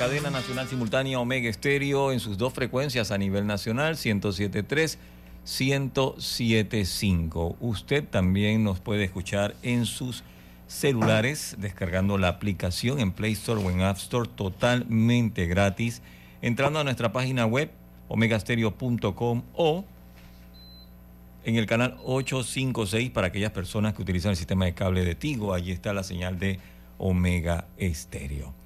Cadena nacional simultánea Omega Estéreo en sus dos frecuencias a nivel nacional, 107.3, 107.5. Usted también nos puede escuchar en sus celulares descargando la aplicación en Play Store o en App Store totalmente gratis, entrando a nuestra página web omegastereo.com o en el canal 856 para aquellas personas que utilizan el sistema de cable de Tigo. Allí está la señal de Omega Estéreo.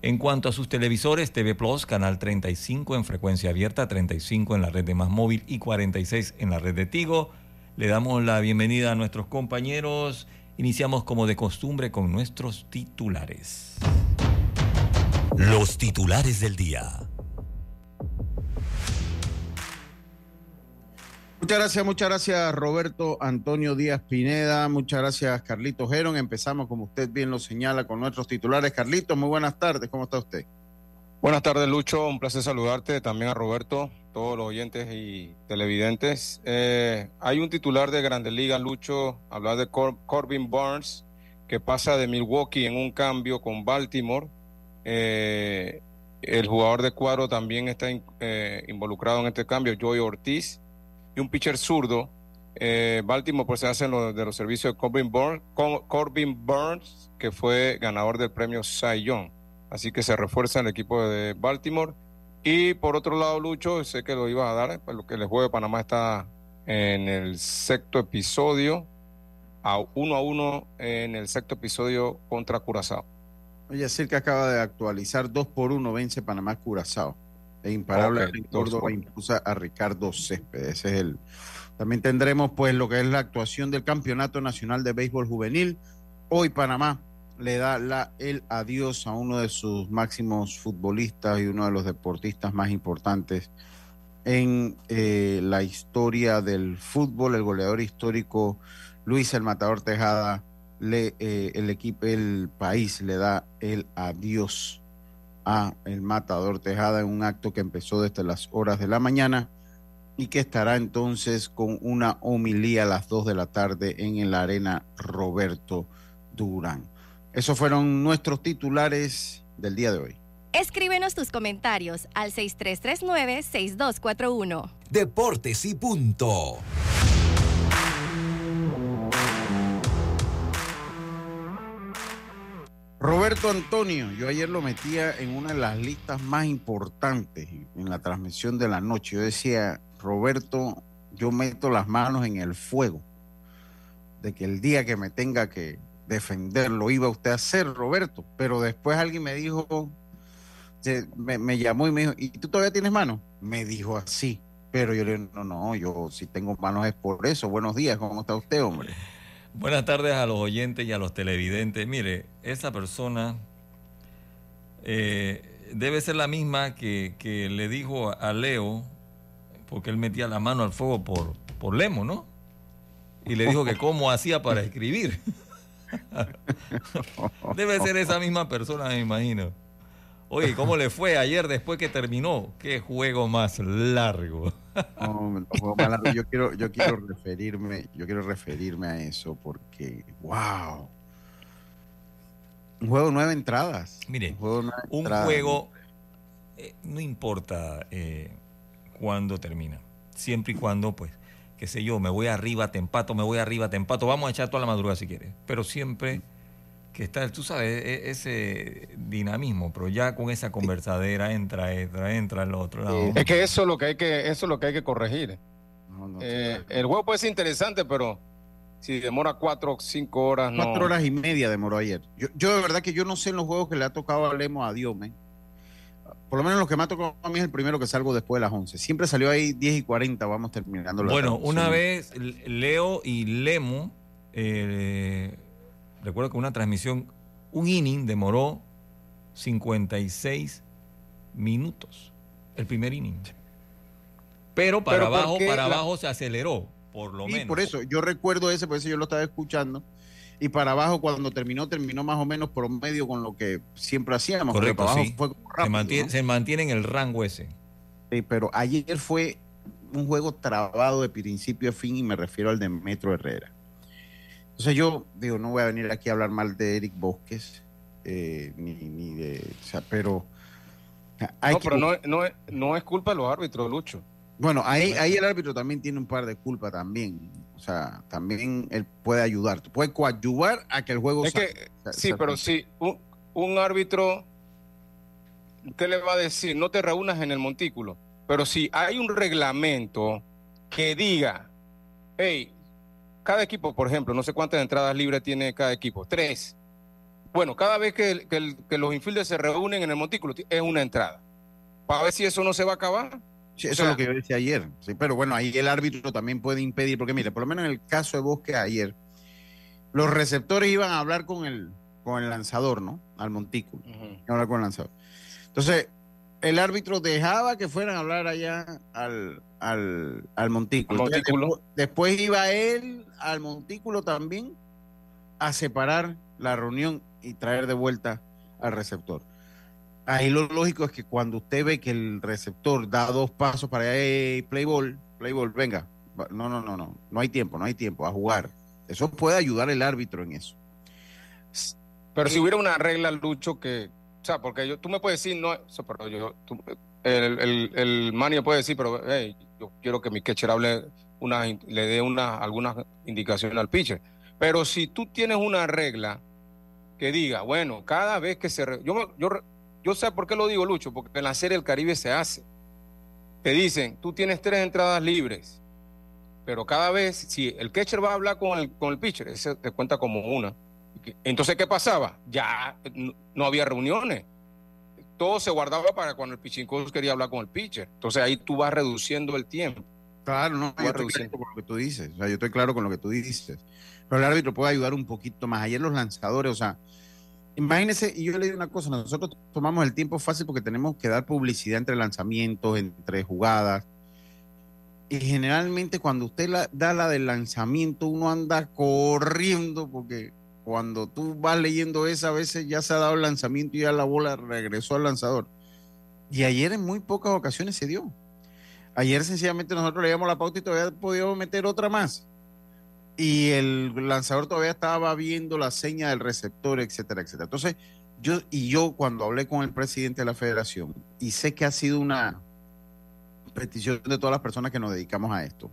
En cuanto a sus televisores, TV Plus, canal 35 en frecuencia abierta, 35 en la red de Más Móvil y 46 en la red de Tigo. Le damos la bienvenida a nuestros compañeros. Iniciamos como de costumbre con nuestros titulares. Los titulares del día. Muchas gracias, muchas gracias Roberto Antonio Díaz Pineda, muchas gracias Carlitos Geron. Empezamos, como usted bien lo señala, con nuestros titulares. Carlitos, muy buenas tardes, ¿cómo está usted? Buenas tardes, Lucho, un placer saludarte, también a Roberto, todos los oyentes y televidentes. Eh, hay un titular de Grandes Ligas, Lucho, hablar de Corbin Burns, que pasa de Milwaukee en un cambio con Baltimore. Eh, el jugador de cuadro también está eh, involucrado en este cambio, Joey Ortiz y un pitcher zurdo. Eh, Baltimore pues se hace de los servicios de Corbin Burns, que fue ganador del premio Cy Young. Así que se refuerza el equipo de Baltimore. Y por otro lado, Lucho, sé que lo ibas a dar, pues lo que el juego de Panamá está en el sexto episodio, a uno a uno en el sexto episodio contra Curazao. Oye, que acaba de actualizar dos por uno, vence Panamá Curazao e imparable okay, Córdoba impulsa a Ricardo Céspedes. Ese es el. También tendremos pues lo que es la actuación del Campeonato Nacional de Béisbol Juvenil. Hoy Panamá le da la, el adiós a uno de sus máximos futbolistas y uno de los deportistas más importantes en eh, la historia del fútbol, el goleador histórico Luis el Matador Tejada, le, eh, el equipo, el país le da el adiós a el Matador Tejada en un acto que empezó desde las horas de la mañana y que estará entonces con una homilía a las 2 de la tarde en la arena Roberto Durán. Esos fueron nuestros titulares del día de hoy. Escríbenos tus comentarios al 6339-6241. Deportes y punto. Roberto Antonio, yo ayer lo metía en una de las listas más importantes en la transmisión de la noche. Yo decía, Roberto, yo meto las manos en el fuego de que el día que me tenga que defender lo iba usted a hacer, Roberto. Pero después alguien me dijo, me, me llamó y me dijo, ¿y tú todavía tienes manos? Me dijo así. Pero yo le dije, no, no, yo si tengo manos es por eso. Buenos días, ¿cómo está usted, hombre? Buenas tardes a los oyentes y a los televidentes. Mire, esa persona eh, debe ser la misma que, le dijo a Leo, porque él metía la mano al fuego por, por Lemo, ¿no? Y le dijo que cómo hacía para escribir. debe ser esa misma persona, me imagino. Oye, ¿cómo le fue ayer después que terminó? Qué juego más largo. Yo quiero, yo quiero referirme, yo quiero referirme a eso porque, wow. Un juego nueve entradas. Mire, un juego, eh, no importa eh, cuándo termina, siempre y cuando pues qué sé yo, me voy arriba, te empato, me voy arriba, te empato, vamos a echar toda la madrugada si quieres. Pero siempre que está, tú sabes, e, ese dinamismo, pero ya con esa conversadera entra, entra, entra el otro lado. Es que eso es lo que hay que, eso es lo que hay que corregir. Eh, el juego puede ser interesante, pero si demora cuatro o cinco horas, no. Cuatro horas y media demoró ayer. Yo, yo de verdad que yo no sé en los juegos que le ha tocado a Lemo a Diome. Por lo menos lo que me ha tocado a mí es el primero que salgo después de las 11. Siempre salió ahí 10 y 40, vamos terminando la Bueno, una vez Leo y Lemo, eh, recuerdo que una transmisión, un inning demoró 56 minutos, el primer inning. Pero para abajo, para abajo se aceleró, por lo menos. Por eso, yo recuerdo ese, por eso yo lo estaba escuchando. Y para abajo, cuando terminó, terminó más o menos por medio con lo que siempre hacíamos. Correcto, sí. se, mantiene, se mantiene en el rango ese. Sí, pero ayer fue un juego trabado de principio a fin y me refiero al de Metro Herrera. Entonces yo digo, no voy a venir aquí a hablar mal de Eric Bosques, eh, ni, ni, de... O sea, pero... no, pero no, no, no es culpa de los árbitros, Lucho. Bueno, ahí, ahí el árbitro también tiene un par de culpas también. O sea, también él puede ayudar. Puede coadyuvar a que el juego es que, Sí, pero si un, un, árbitro, ¿qué le va a decir? No te reúnas en el montículo. Pero si hay un reglamento que diga, hey, cada equipo, por ejemplo, no sé cuántas entradas libres tiene cada equipo, tres. Bueno, cada vez que, que los infielders se reúnen en el montículo es una entrada. Para ver si eso no se va a acabar eso es lo que yo decía ayer. Sí, pero bueno, ahí el árbitro también puede impedir, porque mire, por lo menos en el caso de Bosque ayer, los receptores iban a hablar con el, con el lanzador, ¿no? Al montículo. hablar con el lanzador. Entonces, el árbitro dejaba que fueran a hablar allá al, al, montículo. después, iba él al montículo también a separar la reunión y traer de vuelta al receptor ahí lo lógico es que cuando usted ve que el receptor da dos pasos para allá, play ball, play ball, venga, no, no, no, no, no hay tiempo, no hay tiempo, a jugar. Eso puede ayudar el árbitro en eso. Pero si hubiera una regla, Lucho, que, o sea, porque yo, tú me puedes decir, no, pero yo, el, el, el manio puede decir, pero hey, yo quiero que mi catcher hable una, le dé una, algunas indicaciones al pitcher. Pero si tú tienes una regla que diga, bueno, cada vez que se... yo, yo yo sé por qué lo digo, Lucho, porque en la Serie del Caribe se hace. Te dicen, tú tienes tres entradas libres, pero cada vez, si el catcher va a hablar con el, con el pitcher, ese te cuenta como una. Entonces, ¿qué pasaba? Ya no había reuniones. Todo se guardaba para cuando el pitching coach quería hablar con el pitcher. Entonces ahí tú vas reduciendo el tiempo. Claro, no, yo estoy claro con lo que tú dices. O sea, yo estoy claro con lo que tú dices. Pero el árbitro puede ayudar un poquito más. Ayer los lanzadores, o sea, Imagínense, y yo le digo una cosa, nosotros tomamos el tiempo fácil porque tenemos que dar publicidad entre lanzamientos, entre jugadas. Y generalmente cuando usted da la del lanzamiento, uno anda corriendo porque cuando tú vas leyendo esa, a veces ya se ha dado el lanzamiento y ya la bola regresó al lanzador. Y ayer en muy pocas ocasiones se dio. Ayer sencillamente nosotros le la pauta y todavía podíamos meter otra más y el lanzador todavía estaba viendo la seña del receptor, etcétera, etcétera. Entonces, yo y yo cuando hablé con el presidente de la federación, y sé que ha sido una petición de todas las personas que nos dedicamos a esto,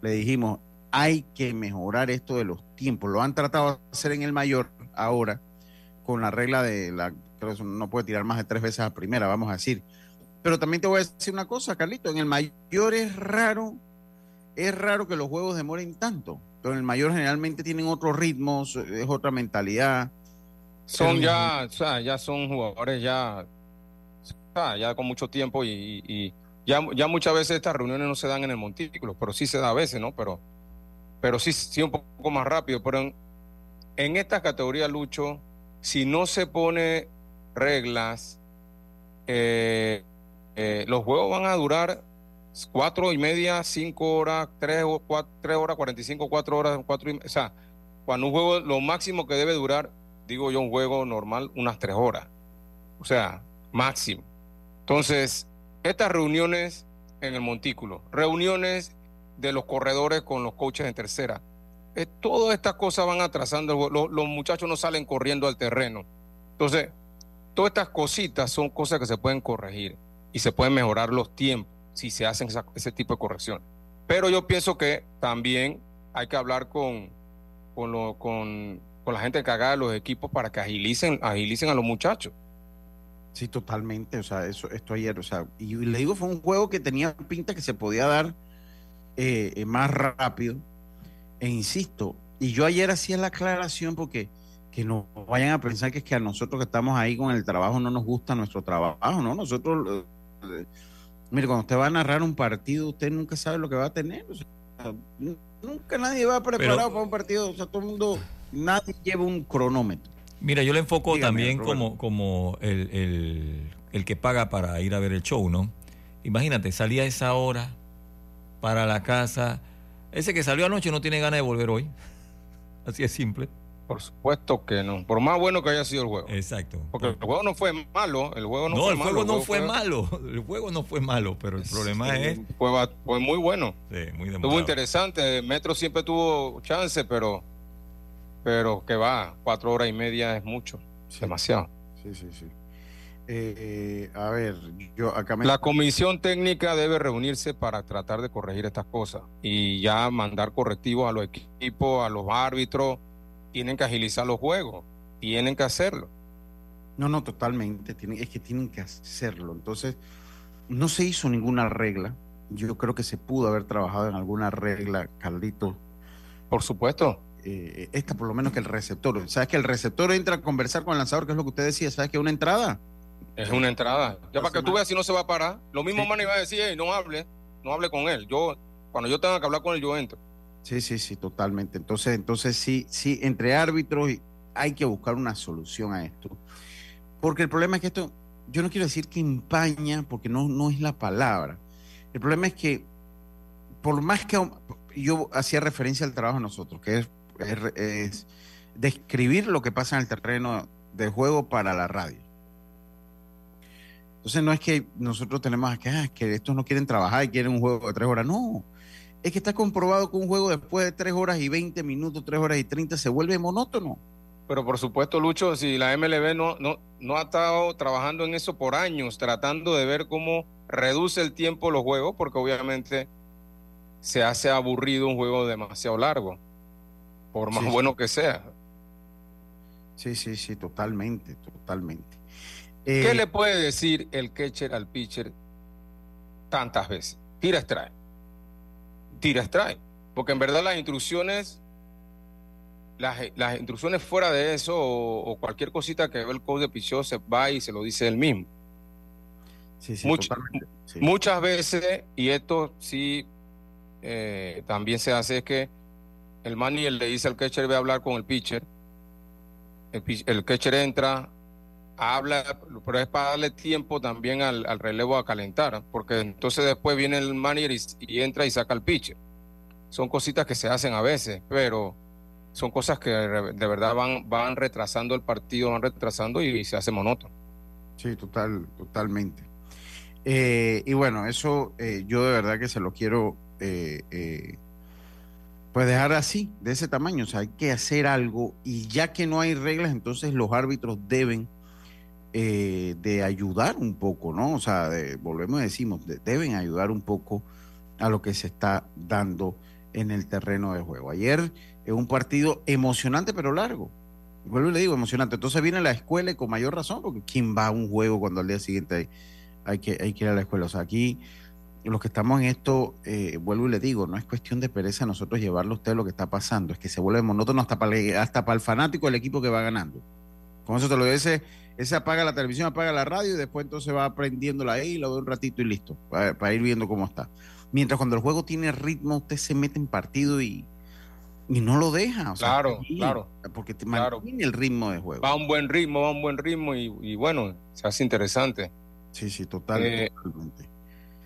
le dijimos, hay que mejorar esto de los tiempos. Lo han tratado de hacer en el mayor ahora, con la regla de la, que no puede tirar más de tres veces a primera, vamos a decir. Pero también te voy a decir una cosa, Carlito, en el mayor es raro, es raro que los juegos demoren tanto pero en el mayor generalmente tienen otros ritmos, es otra mentalidad. Son ya, o sea, ya son jugadores ya, ya con mucho tiempo y, ya, ya muchas veces estas reuniones no se dan en el montículo, pero sí se da a veces, ¿no? Pero, pero sí, sí un poco más rápido. Pero en, en estas categorías, Lucho, si no se pone reglas, eh, eh, los juegos van a durar cuatro y media, cinco horas, tres, cuatro, tres horas, cuarenta y cinco, cuatro horas, cuatro y, o sea, cuando un juego, lo máximo que debe durar, digo yo, un juego normal, unas tres horas. O sea, máximo. Entonces, estas reuniones en el montículo, reuniones de los corredores con los coaches en tercera, eh, todas estas cosas van atrasando, los, los muchachos no salen corriendo al terreno. Entonces, todas estas cositas son cosas que se pueden corregir y se pueden mejorar los tiempos si se hacen ese tipo de correcciones. Pero yo pienso que también hay que hablar con, con, lo, con, con la gente encargada de los equipos para que agilicen, agilicen a los muchachos. Sí, totalmente. O sea, eso, esto ayer, o sea, y le digo, fue un juego que tenía pinta que se podía dar eh, eh, más rápido. E insisto, y yo ayer hacía la aclaración porque que no vayan a pensar que es que a nosotros que estamos ahí con el trabajo no nos gusta nuestro trabajo, ¿no? Nosotros, mire, cuando usted va a narrar un partido, usted nunca sabe lo que va a tener. O sea, nunca nadie va preparado para un partido. O sea, todo el mundo, nadie lleva un cronómetro. Mira, yo le enfoco también como, como el, el, que paga para ir a ver el show, ¿no? Imagínate, salía a esa hora para la casa. Ese que salió anoche no tiene ganas de volver hoy. Así es simple. Por supuesto que no. Por más bueno que haya sido el juego. Exacto. Porque el juego no fue malo. El juego no, fue el juego no fue, malo. El juego no fue malo, pero el problema es. Fue, fue, muy bueno. Sí, muy Estuvo interesante. Metro siempre tuvo chance, pero pero que va, cuatro horas y media es mucho, demasiado. Sí, sí, sí. Eh, a ver, yo acá me... La comisión técnica debe reunirse para tratar de corregir estas cosas y ya mandar correctivos a los equipos, a los árbitros. Tienen que agilizar los juegos, tienen que hacerlo. No, no, totalmente. Tienen, es que tienen que hacerlo. Entonces, no se hizo ninguna regla. Yo creo que se pudo haber trabajado en alguna regla, Carlito. Por supuesto eh, esta por lo menos que el receptor. ¿Sabes que el receptor entra a conversar con el lanzador, que es lo que usted decía? ¿Sabes que es una entrada? Es una entrada. Ya para que tú veas si no se va a parar. Lo mismo Manny va a decir, no hable, no hable con él. Yo, cuando yo tenga que hablar con él, yo entro. Sí, sí, sí, totalmente. Entonces, entonces sí, sí, entre árbitros hay que buscar una solución a esto. Porque el problema es que esto, yo no quiero decir que empaña, porque no, no es la palabra. El problema es que, por más que yo hacía referencia al trabajo de nosotros, que es es, describir lo que pasa en el terreno de juego para la radio. Entonces no es que nosotros tenemos que, ah, que estos no quieren trabajar y quieren un juego de tres horas. No, es que está comprobado que un juego después de tres horas y veinte minutos, tres horas y treinta se vuelve monótono. Pero por supuesto, Lucho, si la MLB no, no, no ha estado trabajando en eso por años, tratando de ver cómo reduce el tiempo los juegos, porque obviamente se hace aburrido un juego demasiado largo por más bueno que sea. Sí, sí, sí, totalmente, totalmente. ¿Qué eh, le puede decir el catcher al pitcher tantas veces? Tira strike. Tira strike. Porque en verdad las instrucciones, las, las instrucciones fuera de eso o, cualquier cosita que ve el coach de pichó se va y se lo dice él mismo. Sí, sí, totalmente, Muchas veces, y esto sí eh, también se hace, es que el manager le dice al catcher ve a hablar con el pitcher, el, catcher entra, habla, pero es para darle tiempo también al, relevo a calentar, porque entonces después viene el manager y, entra y saca al pitcher. Son cositas que se hacen a veces, pero son cosas que de verdad van, van retrasando el partido, van retrasando y, se hace monótono. Sí, total, totalmente. Eh, y bueno, eso eh, yo de verdad que se lo quiero eh, pues dejar así, de ese tamaño. O sea, hay que hacer algo y ya que no hay reglas, entonces los árbitros deben eh, de ayudar un poco, ¿no? O sea, volvemos y decimos, deben ayudar un poco a lo que se está dando en el terreno de juego. Ayer es un partido emocionante pero largo. Vuelvo y le digo, emocionante. Entonces viene la escuela y con mayor razón, porque ¿quién va a un juego cuando al día siguiente hay, que, hay que ir a la escuela? O sea, aquí los que estamos en esto, eh, vuelvo y le digo, no es cuestión de pereza nosotros llevarle a usted lo que está pasando, es que se vuelve monótono hasta para, hasta para el fanático del equipo que va ganando. Con eso te lo dice, ese apaga la televisión, apaga la radio y después entonces va aprendiéndola ahí, lo ve un ratito y listo, para, ir viendo cómo está. Mientras cuando el juego tiene ritmo, usted se mete en partido y, y no lo deja. claro, claro. Porque te mantiene el ritmo de juego. Va a un buen ritmo, va a un buen ritmo y, bueno, se hace interesante. Sí, sí, total, eh, totalmente.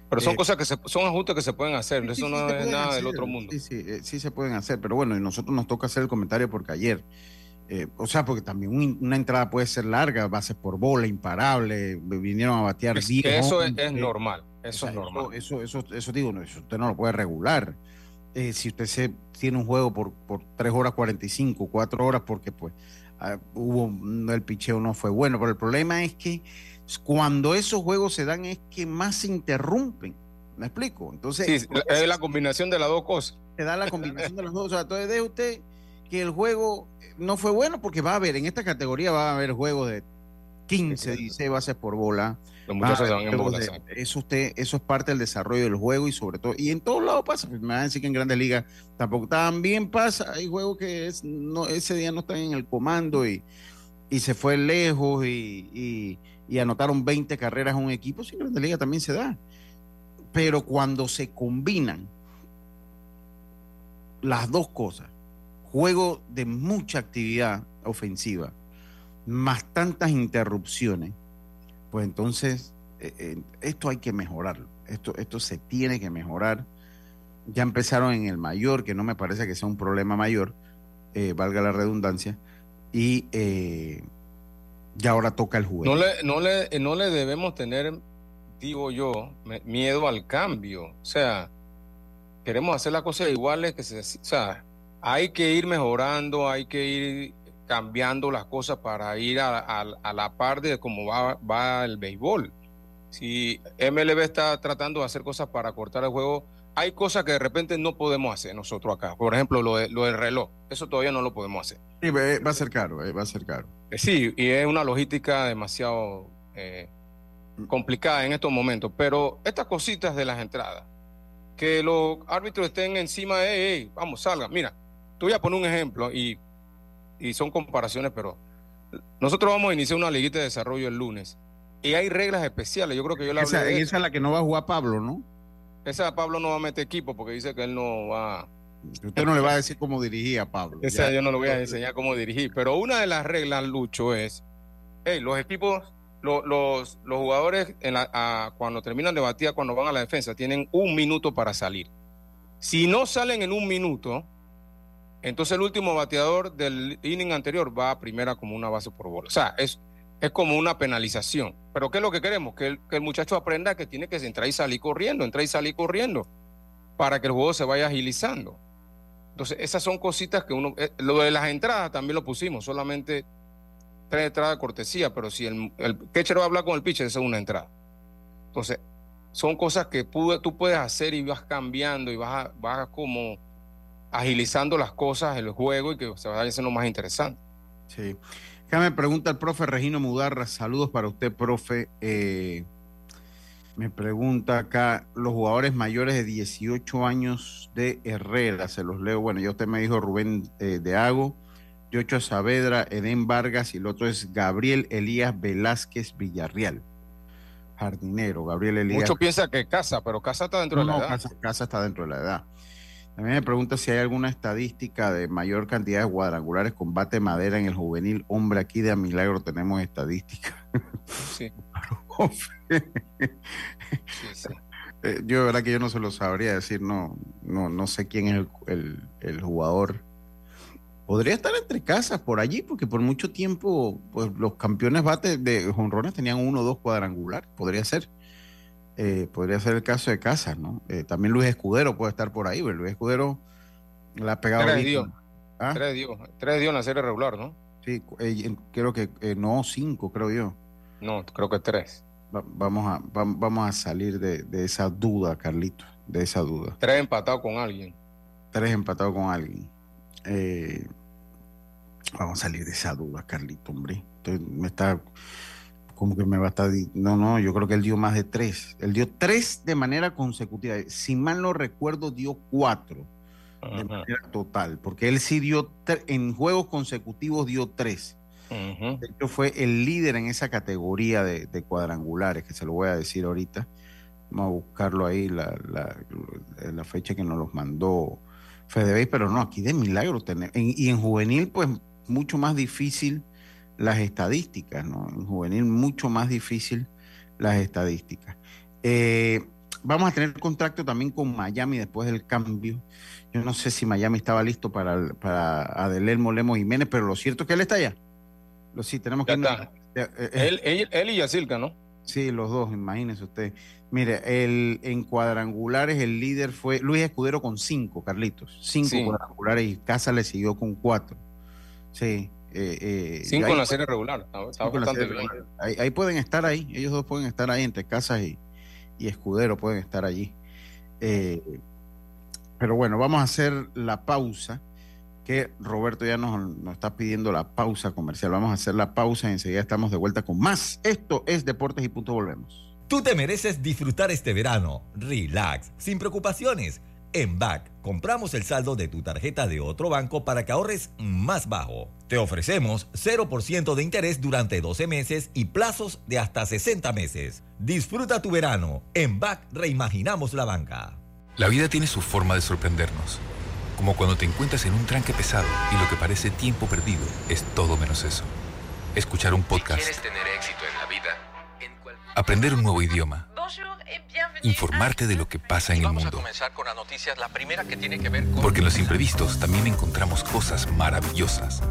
Pero son eh, cosas que se, son ajustes que se pueden hacer, eso no es nada del otro mundo. Sí, sí, eh, sí se pueden hacer, pero bueno, y nosotros nos toca hacer el comentario porque ayer, eh, o sea, porque también una entrada puede ser larga, bases por bola, imparable, vinieron a batear es, Eso es, normal, eso es normal. Eso, eso, eso, digo, no, eso usted no lo puede regular. si usted se tiene un juego por, por 3 horas 45, 4 horas, porque pues ah, hubo, el picheo no fue bueno, pero el problema es que cuando esos juegos se dan es que más se interrumpen. ¿Me explico? Entonces. Sí, es la combinación de las dos cosas. Te da la combinación de las dos. O sea, entonces deje usted que el juego no fue bueno porque va a haber, en esta categoría va a haber juegos de 15, 16 bases por bola. Los muchachos se van en bola. eso, usted, eso es parte del desarrollo del juego y sobre todo, y en todos lados pasa, me van a decir que en grandes ligas tampoco, también pasa, hay juegos que es, no, ese día no están en el comando y, y se fue lejos y, y, anotaron 20 carreras a un equipo, sí, en grandes ligas también se da. Pero cuando se combinan las dos cosas, juego de mucha actividad ofensiva, más tantas interrupciones, pues entonces eh, eh, esto hay que mejorarlo. Esto, esto se tiene que mejorar. Ya empezaron en el mayor, que no me parece que sea un problema mayor, eh, valga la redundancia, y ya ahora toca el juego. No le, no, le, no le debemos tener, digo yo, miedo al cambio. O sea, queremos hacer las cosas iguales que se... O hay que ir mejorando, hay que ir cambiando las cosas para ir a, la par de cómo va, va, el béisbol. Si MLB está tratando de hacer cosas para cortar el juego, hay cosas que de repente no podemos hacer nosotros acá. Por ejemplo, lo, lo del reloj, eso todavía no lo podemos hacer. Sí, va a ser caro, eh, va a ser caro. Eh, sí, y es una logística demasiado eh, complicada en estos momentos. Pero estas cositas de las entradas, que los árbitros estén encima de, vamos, salga. Mira, te voy a poner un ejemplo y y son comparaciones, pero nosotros vamos a iniciar una liguita de desarrollo el lunes y hay reglas especiales. Yo creo que yo la esa, esa es la que no va a jugar Pablo, ¿no? Esa Pablo no va a meter equipo porque dice que él no va. Usted no le va a decir cómo dirigía a Pablo. Esa yo no le voy a enseñar cómo dirigir. Pero una de las reglas, Lucho, es: hey, los equipos, los, los, jugadores, en la, cuando terminan de batir, cuando van a la defensa, tienen un minuto para salir. Si no salen en un minuto, entonces el último bateador del inning anterior va a primera como una base por bola. O sea, es, es como una penalización. Pero ¿qué es lo que queremos? Que el, muchacho aprenda que tiene que entrar y salir corriendo, entrar y salir corriendo, para que el juego se vaya agilizando. Entonces, esas son cositas que uno... Eh, lo de las entradas también lo pusimos, solamente tres entradas de cortesía, pero si el, el catcher va a hablar con el pitcher, esa es una entrada. Entonces, son cosas que tú puedes hacer y vas cambiando y vas, vas como agilizando las cosas, el juego y que se vaya haciendo más interesante. Sí. Acá me pregunta el profe Regino Mudarra, saludos para usted, profe. Eh, me pregunta acá, los jugadores mayores de 18 años de Herrera, se los leo. Bueno, ya usted me dijo Rubén eh, de Ago, Yocho Saavedra, Edén Vargas y el otro es Gabriel Elías Velázquez Villarreal. Jardinero, Gabriel Elías. Mucho piensa que Casa, pero Casa está dentro de la edad. casa está dentro de la edad. También me pregunta si hay alguna estadística de mayor cantidad de cuadrangulares combate madera en el juvenil. Hombre, aquí de a milagro tenemos estadística. Sí. Eh, yo de verdad que yo no se lo sabría decir, no, no, no sé quién es el, jugador. Podría estar entre casas por allí, porque por mucho tiempo, pues los campeones bate de jonrones tenían uno o dos cuadrangulares, podría ser. Eh, podría ser el caso de Casas, ¿no? Eh, también Luis Escudero puede estar por ahí, pero Luis Escudero la ha pegado. Tres dio. ¿Ah? Tres dio. Tres dio en la serie regular, ¿no? Sí, eh, creo que no, cinco, creo yo. No, creo que tres. vamos, a, vamos a salir de, esa duda, Carlito, de esa duda. Tres empatados con alguien. Tres empatados con alguien. vamos a salir de esa duda, Carlito, hombre. me está como que me va a estar. No, no, yo creo que él dio más de tres. Él dio tres de manera consecutiva. Si mal no recuerdo, dio cuatro de manera total, porque él sí dio en juegos consecutivos dio tres. De hecho, fue el líder en esa categoría de, cuadrangulares, que se lo voy a decir ahorita. Vamos a buscarlo ahí, la, la, fecha que nos los mandó Fedebey, pero no, aquí de milagro tener. y en juvenil, pues mucho más difícil las estadísticas, ¿no? En juvenil mucho más difícil las estadísticas. Eh, vamos a tener contacto también con Miami después del cambio. Yo no sé si Miami estaba listo para, para Adelelmo Lemos Jiménez, pero lo cierto es que él está allá. Lo, sí, tenemos que... Eh, eh, él, y Yacilca, ¿no? Sí, los dos, imagínese usted. Mire, el, en cuadrangulares el líder fue Luis Escudero con cinco, Carlitos. Cinco cuadrangulares y Casa le siguió con cuatro. Sí, eh, eh, cinco en la serie regular. Ahí, pueden estar ahí, ellos dos pueden estar ahí entre Casas y, Escudero pueden estar allí. Eh, pero bueno, vamos a hacer la pausa, que Roberto ya nos, nos, está pidiendo la pausa comercial. Vamos a hacer la pausa y enseguida estamos de vuelta con más. Esto es Deportes y Punto Volvemos. Tú te mereces disfrutar este verano. Relax, sin preocupaciones. En BAC compramos el saldo de tu tarjeta de otro banco para que ahorres más bajo. Te ofrecemos 0% de interés durante 12 meses y plazos de hasta 60 meses. Disfruta tu verano. En BAC reimaginamos la banca. La vida tiene su forma de sorprendernos. Como cuando te encuentras en un tranque pesado y lo que parece tiempo perdido es todo menos eso. Escuchar un podcast. quieres tener éxito en la vida, aprender un nuevo idioma, informarte de lo que pasa en el Vamos mundo. a comenzar con las noticias. La primera que tiene que ver con... Porque en los imprevistos también encontramos cosas maravillosas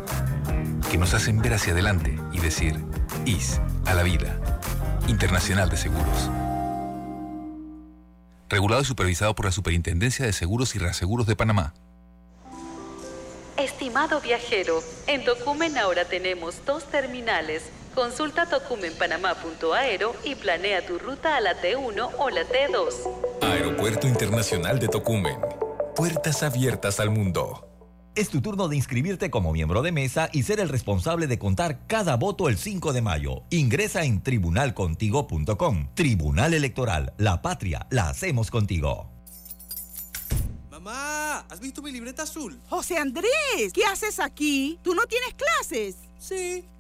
que nos hacen ver hacia adelante y decir, IS a la vida. Internacional de Seguros. Regulado y supervisado por la Superintendencia de Seguros y Reaseguros de Panamá. Estimado viajero, en Tocumen ahora tenemos dos terminales. Consulta tocumenpanamá.aero y planea tu ruta a la T1 o la T2. Aeropuerto Internacional de Tocumen. Puertas abiertas al mundo. Es tu turno de inscribirte como miembro de mesa y ser el responsable de contar cada voto el 5 de mayo. Ingresa en tribunalcontigo.com. Tribunal Electoral. La patria la hacemos contigo. Mamá, ¿has visto mi libreta azul? José Andrés, ¿qué haces aquí? ¿Tú no tienes clases? Sí,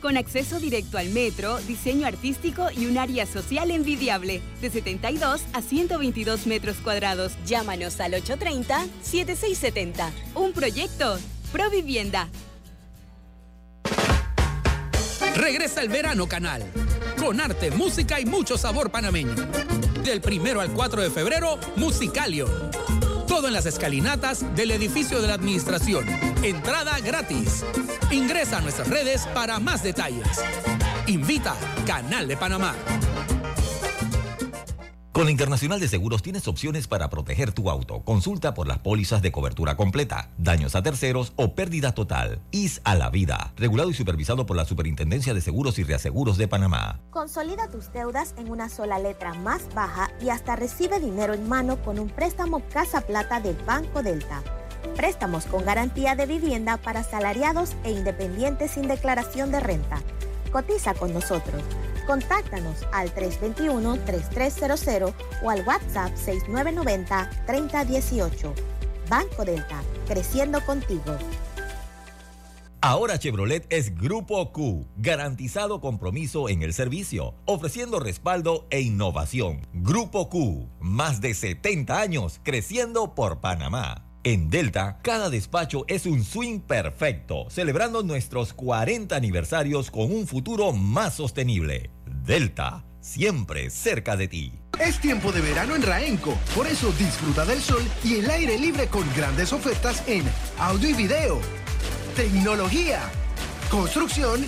con acceso directo al metro, diseño artístico y un área social envidiable, de 72 a 122 metros cuadrados. Llámanos al 830-7670. Un proyecto, Provivienda. Regresa el verano canal, con arte, música y mucho sabor panameño. Del primero al 4 de febrero, Musicalio. Todo en las escalinatas del edificio de la administración. Entrada gratis. Ingresa a nuestras redes para más detalles. Invita Canal de Panamá. Con la Internacional de Seguros tienes opciones para proteger tu auto. Consulta por las pólizas de cobertura completa, daños a terceros o pérdida total. IS a la vida. Regulado y supervisado por la Superintendencia de Seguros y Reaseguros de Panamá. Consolida tus deudas en una sola letra más baja y hasta recibe dinero en mano con un préstamo Casa Plata del Banco Delta. Préstamos con garantía de vivienda para salariados e independientes sin declaración de renta. Cotiza con nosotros. Contáctanos al 321-3300 o al WhatsApp 6990-3018. Banco Delta, creciendo contigo. Ahora Chevrolet es Grupo Q, garantizado compromiso en el servicio, ofreciendo respaldo e innovación. Grupo Q, más de 70 años creciendo por Panamá. En Delta, cada despacho es un swing perfecto, celebrando nuestros 40 aniversarios con un futuro más sostenible. Delta, siempre cerca de ti. Es tiempo de verano en Raenco, por eso disfruta del sol y el aire libre con grandes ofertas en audio y video, tecnología, construcción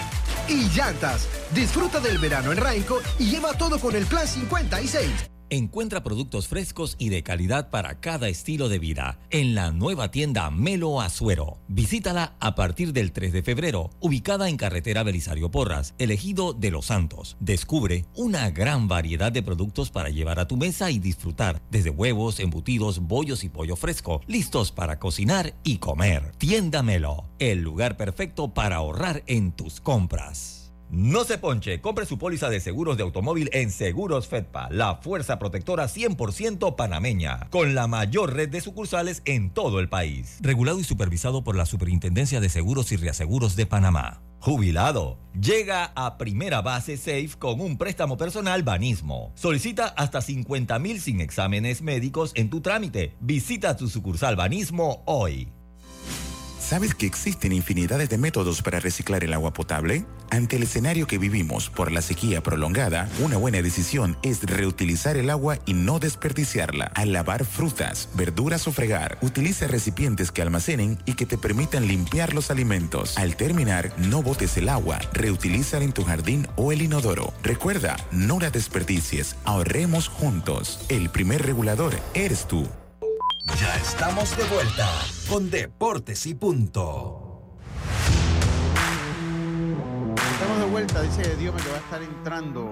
y llantas. Disfruta del verano en Raenco y lleva todo con el plan 56. Encuentra productos frescos y de calidad para cada estilo de vida en la nueva tienda Melo Azuero. Visítala a partir del 3 de febrero, ubicada en carretera Belisario Porras, elegido de Los Santos. Descubre una gran variedad de productos para llevar a tu mesa y disfrutar, desde huevos, embutidos, bollos y pollo fresco, listos para cocinar y comer. Tienda Melo, el lugar perfecto para ahorrar en tus compras. No se ponche, compre su póliza de seguros de automóvil en Seguros Fedpa, la fuerza protectora 100% panameña, con la mayor red de sucursales en todo el país. Regulado y supervisado por la Superintendencia de Seguros y Reaseguros de Panamá. Jubilado. Llega a primera base Safe con un préstamo personal Banismo. Solicita hasta 50 mil sin exámenes médicos en tu trámite. Visita tu sucursal Banismo hoy. ¿Sabes que existen infinidades de métodos para reciclar el agua potable? Ante el escenario que vivimos por la sequía prolongada, una buena decisión es reutilizar el agua y no desperdiciarla. Al lavar frutas, verduras o fregar, utiliza recipientes que almacenen y que te permitan limpiar los alimentos. Al terminar, no botes el agua, reutilízala en tu jardín o el inodoro. Recuerda, no la desperdicies, ahorremos juntos. El primer regulador eres tú. Ya estamos de vuelta con Deportes y Punto. Estamos de vuelta, dice Dios que va a estar entrando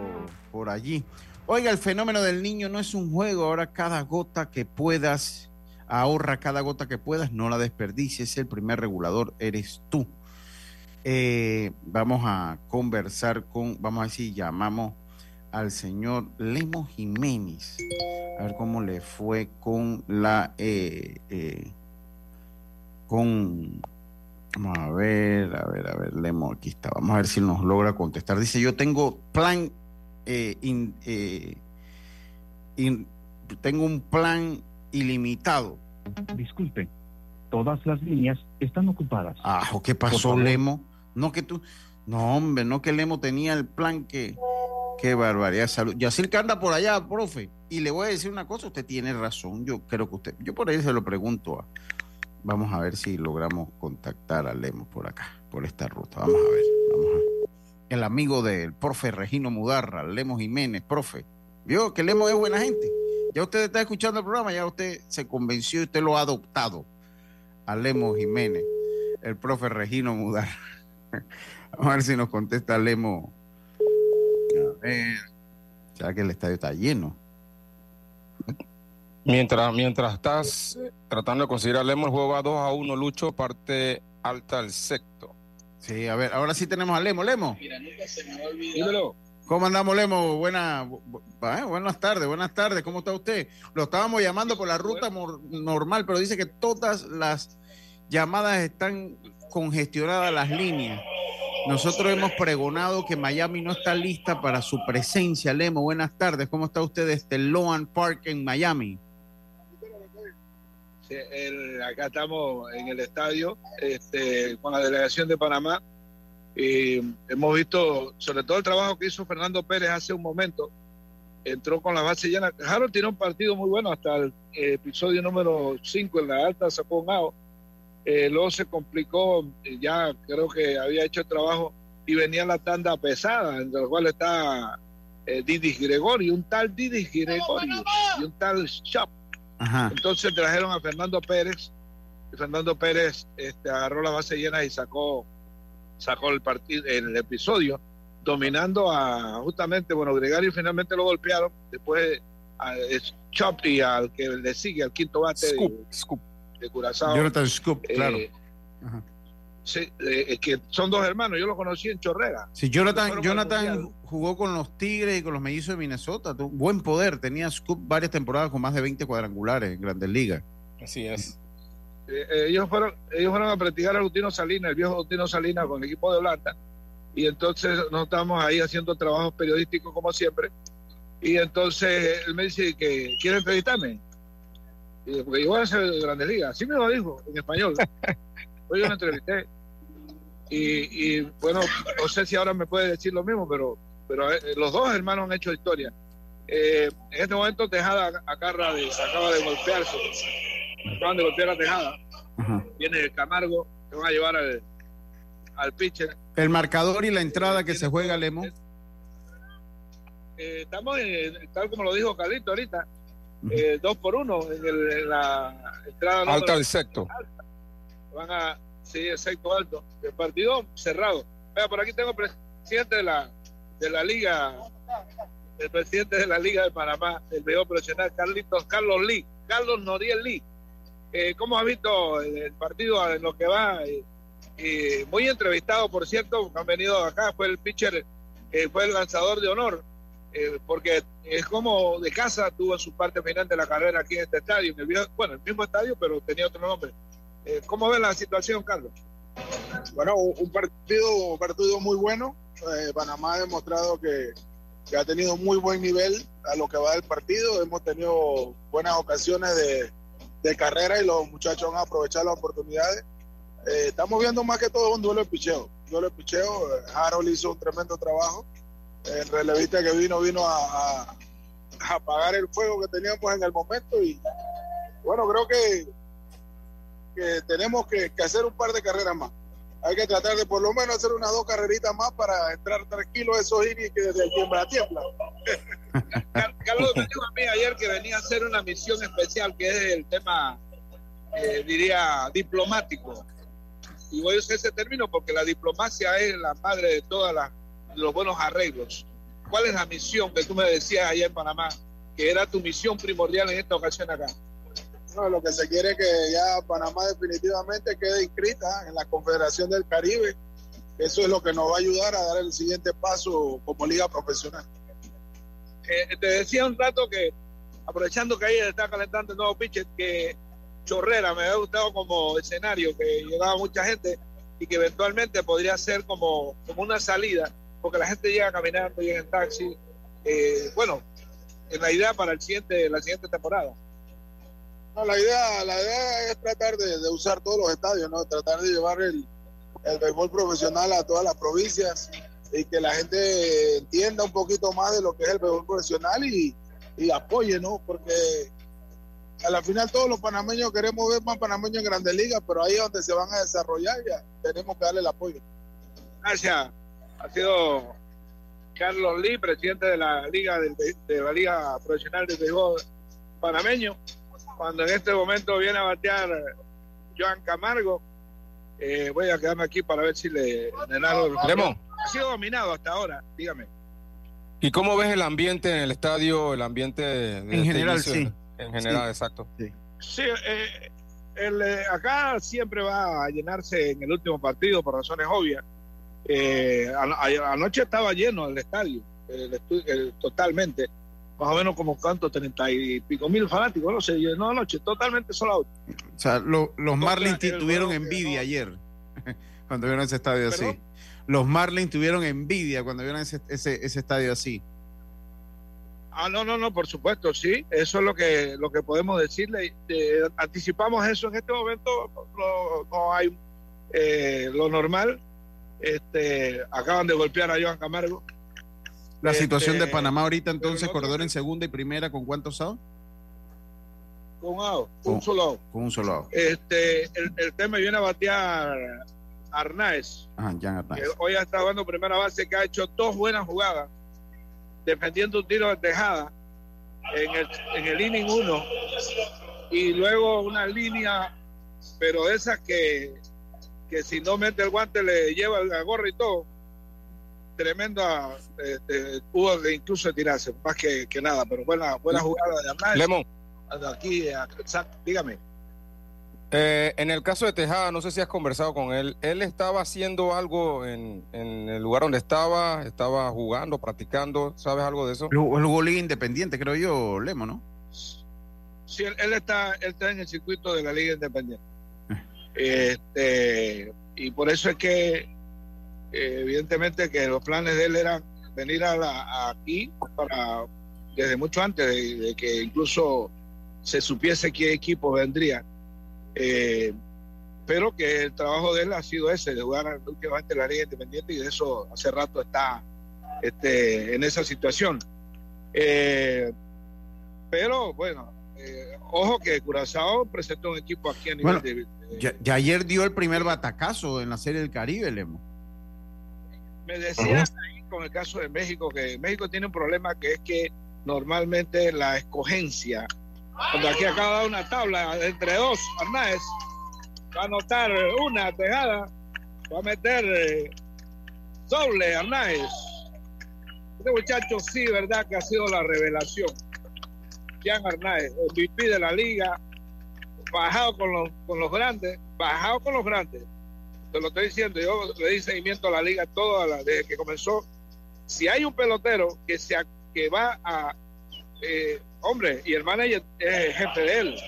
por allí. Oiga, el fenómeno del niño no es un juego, ahora cada gota que puedas, ahorra cada gota que puedas, no la desperdicies, el primer regulador eres tú. Eh, vamos a conversar con, vamos a si llamamos al señor Lemo Jiménez, a ver cómo le fue con la, eh, eh, con, vamos a ver, a ver, a ver, Lemo, aquí está, vamos a ver si nos logra contestar. Dice, yo tengo plan, eh, in- eh, in- tengo un plan ilimitado. Disculpe, todas las líneas están ocupadas. Ah, ¿qué pasó. Lemo? No que tú, no, hombre, no que Lemo tenía el plan que, qué barbaridad, salud. Yacir que anda por allá, profe, y le voy a decir una cosa, usted tiene razón, yo creo que usted, yo por ahí se lo pregunto, a- vamos a ver si logramos contactar a Lemo por acá, por esta ruta, vamos a ver. El amigo del profe Regino Mudarra, Lemo Jiménez, profe, vio que Lemo es buena gente, ya usted está escuchando el programa, ya usted se convenció y usted lo ha adoptado a Lemo Jiménez, el profe Regino Mudarra. Vamos a ver si nos contesta Lemo. A ver. ¿Será que el estadio está lleno? Mientras, mientras estás tratando de conseguir a Lemo, el juego va 2 a 1, Lucho, parte alta del sexto. Sí, a ver, ahora sí tenemos a Lemo. Lemo, Dímelo. ¿cómo andamos, Lemo? Buena, bu- bu- eh, buenas tardes, buenas tardes. ¿Cómo está usted? Lo estábamos llamando por la ruta normal, pero dice que todas las llamadas están congestionadas las líneas. Nosotros hemos pregonado que Miami no está lista para su presencia. Lemo, buenas tardes. ¿Cómo está usted desde Loan Park en Miami? Sí, el- acá estamos en el estadio este, con la delegación de Panamá y hemos visto sobre todo el trabajo que hizo Fernando Pérez hace un momento. Entró con la base llena. Harold tiene un partido muy bueno hasta el eh, episodio número 5 en la alta, sacó un out. Eh, luego se complicó, eh, ya creo que había hecho el trabajo y venía la tanda pesada, entre la cual está eh, Didis Gregorio, un tal Didis Gregorio y un tal Shop. Ajá. Entonces trajeron a Fernando Pérez y Fernando Pérez este, agarró la base llena y sacó, sacó el partido, el episodio, dominando a justamente, bueno, Gregario finalmente lo golpearon, después a es Chop y al que le sigue, al quinto bate de, de Curazao. Jonathan Scoop, Eh, claro. Sí, eh, es que son dos hermanos, yo los conocí en Chorrera. Sí, Jonathan, Jonathan jugó con los Tigres y con los Mellizos de Minnesota. tuvo buen poder. Tenía Scoop varias temporadas con más de 20 cuadrangulares en Grandes Ligas. Así es. Eh, eh, ellos fueron ellos fueron a practicar a Agustino Salinas, el viejo Agustino Salinas con el equipo de Holanda. Y entonces nos estábamos ahí haciendo trabajos periodísticos como siempre. Y entonces él me dice que quiere entrevistarme. Porque yo voy a hacer de Grandes Ligas. Así me lo dijo en español. Pues yo lo entrevisté. Y, y, bueno, no sé si ahora me puede decir lo mismo, pero, pero eh, los dos hermanos han hecho historia. Eh, en este momento Tejada acaba de, acaba de golpearse. Acaban de golpear a Tejada. Viene Camargo, que van a llevar al, al pitcher. El marcador y la entrada que se juega, Lemo. Eh, estamos, en- tal como lo dijo Carlito ahorita, eh, dos por uno en, el- en la entrada. Alta del sexto. Van a, sí, el sexto alto. El partido cerrado. Vea, por aquí tengo el presidente de la, de la liga, el presidente de la liga de Panamá, el medio profesional, Carlitos, Carlos Lee, Carlos Noriel Lee. Eh, ¿Cómo has visto el, partido en lo que va? Eh, eh, muy entrevistado, por cierto, han venido acá, fue el pitcher, eh, fue el lanzador de honor, eh, porque es como de casa, tuvo en su parte final de la carrera aquí en este estadio, en el viejo- bueno, el mismo estadio, pero tenía otro nombre. Eh, ¿Cómo ves la situación, Carlos? Bueno, un partido, un partido muy bueno. Eh, Panamá ha demostrado que, que ha tenido muy buen nivel a lo que va del partido. Hemos tenido buenas ocasiones de, de carrera y los muchachos han aprovechado las oportunidades. Eh, estamos viendo más que todo un duelo de picheo. Duelo de picheo. eh, Harold hizo un tremendo trabajo. El relevista que vino, vino a, a- a apagar el fuego que teníamos en el momento. Y bueno, creo que, que tenemos que, que hacer un par de carreras más. Hay que tratar de por lo menos hacer unas dos carreritas más para entrar tranquilo a esos innings que desde tiembla tiembla. Carlos me dijo a mí ayer que venía a hacer una misión especial que es el tema, eh, diría, diplomático. Y voy a usar ese término porque la diplomacia es la madre de todos los buenos arreglos. ¿Cuál es la misión que tú me decías ayer en Panamá, que era tu misión primordial en esta ocasión acá? No, lo que se quiere es que ya Panamá definitivamente quede inscrita en la Confederación del Caribe. Eso es lo que nos va a ayudar a dar el siguiente paso como liga profesional. Eh, te decía un rato que, aprovechando que ahí está calentando el nuevo pitcher, que Chorrera me había gustado como escenario, que llegaba mucha gente y que eventualmente podría ser como, como una salida, porque la gente llega caminando, llega en taxi. Eh, bueno, en la idea para el siguiente, la siguiente temporada. No, la idea, la idea es tratar de, de usar todos los estadios, ¿no? Tratar de llevar el, el béisbol profesional a todas las provincias y que la gente entienda un poquito más de lo que es el béisbol profesional y, y apoye, ¿no? Porque a la final todos los panameños queremos ver más panameños en grandes ligas, pero ahí es donde se van a desarrollar ya tenemos que darle el apoyo. Gracias. Ha sido Carlos Lee, presidente de la Liga del- de la Liga Profesional de Béisbol Panameño, cuando en este momento viene a batear Joan Camargo. Eh, voy a quedarme aquí para ver si le, le narro. Ha sido dominado hasta ahora, dígame. ¿Y cómo ves el ambiente en el estadio, el ambiente de En este general, inicio? sí. En general, Sí. exacto. Sí, eh, el, eh, acá siempre va a llenarse en el último partido por razones obvias. Eh, anoche estaba lleno el estadio, el estu- el- totalmente. Más o menos como cuánto, treinta y pico mil fanáticos, no sé, llenó anoche, totalmente solo O sea, lo- los Marlins tuvieron envidia ayer cuando vieron ese estadio así. Los Marlins tuvieron envidia cuando vieron ese, ese, ese estadio así. Ah, no, no, no, por supuesto, sí. Eso es lo que lo que podemos decirle. Eh, anticipamos eso en este momento. No, no hay eh, lo normal. Este, acaban de golpear a Joan Camargo. La situación de Este, Panamá ahorita entonces, corredor en segunda y primera, ¿con cuántos outs? Con un out, un Con- solo out. Con un solo out. Este, el, el tema viene a batear Arnaez, Jan que hoy ha estado jugando primera base, que ha hecho dos buenas jugadas, defendiendo un tiro de tejada en el, en el inning 1 y luego una línea, pero esa que, que si no mete el guante le lleva la gorra y todo. Tremenda, este, hubo de incluso tirarse, más que, que nada, pero buena, buena jugada de Arnaez. Lemon. Aquí, a- dígame. Eh, en el caso de Tejada, no sé si has conversado con él. ¿Él estaba haciendo algo en, en el lugar donde estaba? ¿Estaba jugando, practicando? ¿Sabes algo de eso? Jugó Liga Independiente, creo yo, Lemo, ¿no? Sí, él, él está, él está en el circuito de la Liga Independiente. Este, y por eso es que, eh, evidentemente, que los planes de él eran venir a la- aquí para desde mucho antes de, que incluso se supiese qué equipo vendría. Eh, pero que el trabajo de él ha sido ese, de jugar últimamente en la Liga Independiente, y de eso hace rato está este, en esa situación. Eh, pero bueno, ojo que Curazao presentó un equipo aquí a nivel Bueno, de, Ya, ya ayer dio el primer batacazo en la Serie del Caribe, Lemo. Me decían ahí con el caso de México que México tiene un problema que es que normalmente la escogencia, cuando aquí acaba de dar una tabla entre dos, Arnaez va a anotar una tejada, va a meter eh, doble Arnaez. Este muchacho sí, verdad que ha sido la revelación. Jan Arnaez, MVP de la liga, bajado con los, con los grandes, bajado con los grandes. Te lo estoy diciendo, yo le di seguimiento a la liga toda la, desde que comenzó. Si hay un pelotero que, se, que va a... eh, hombre, y el manager es jefe de él,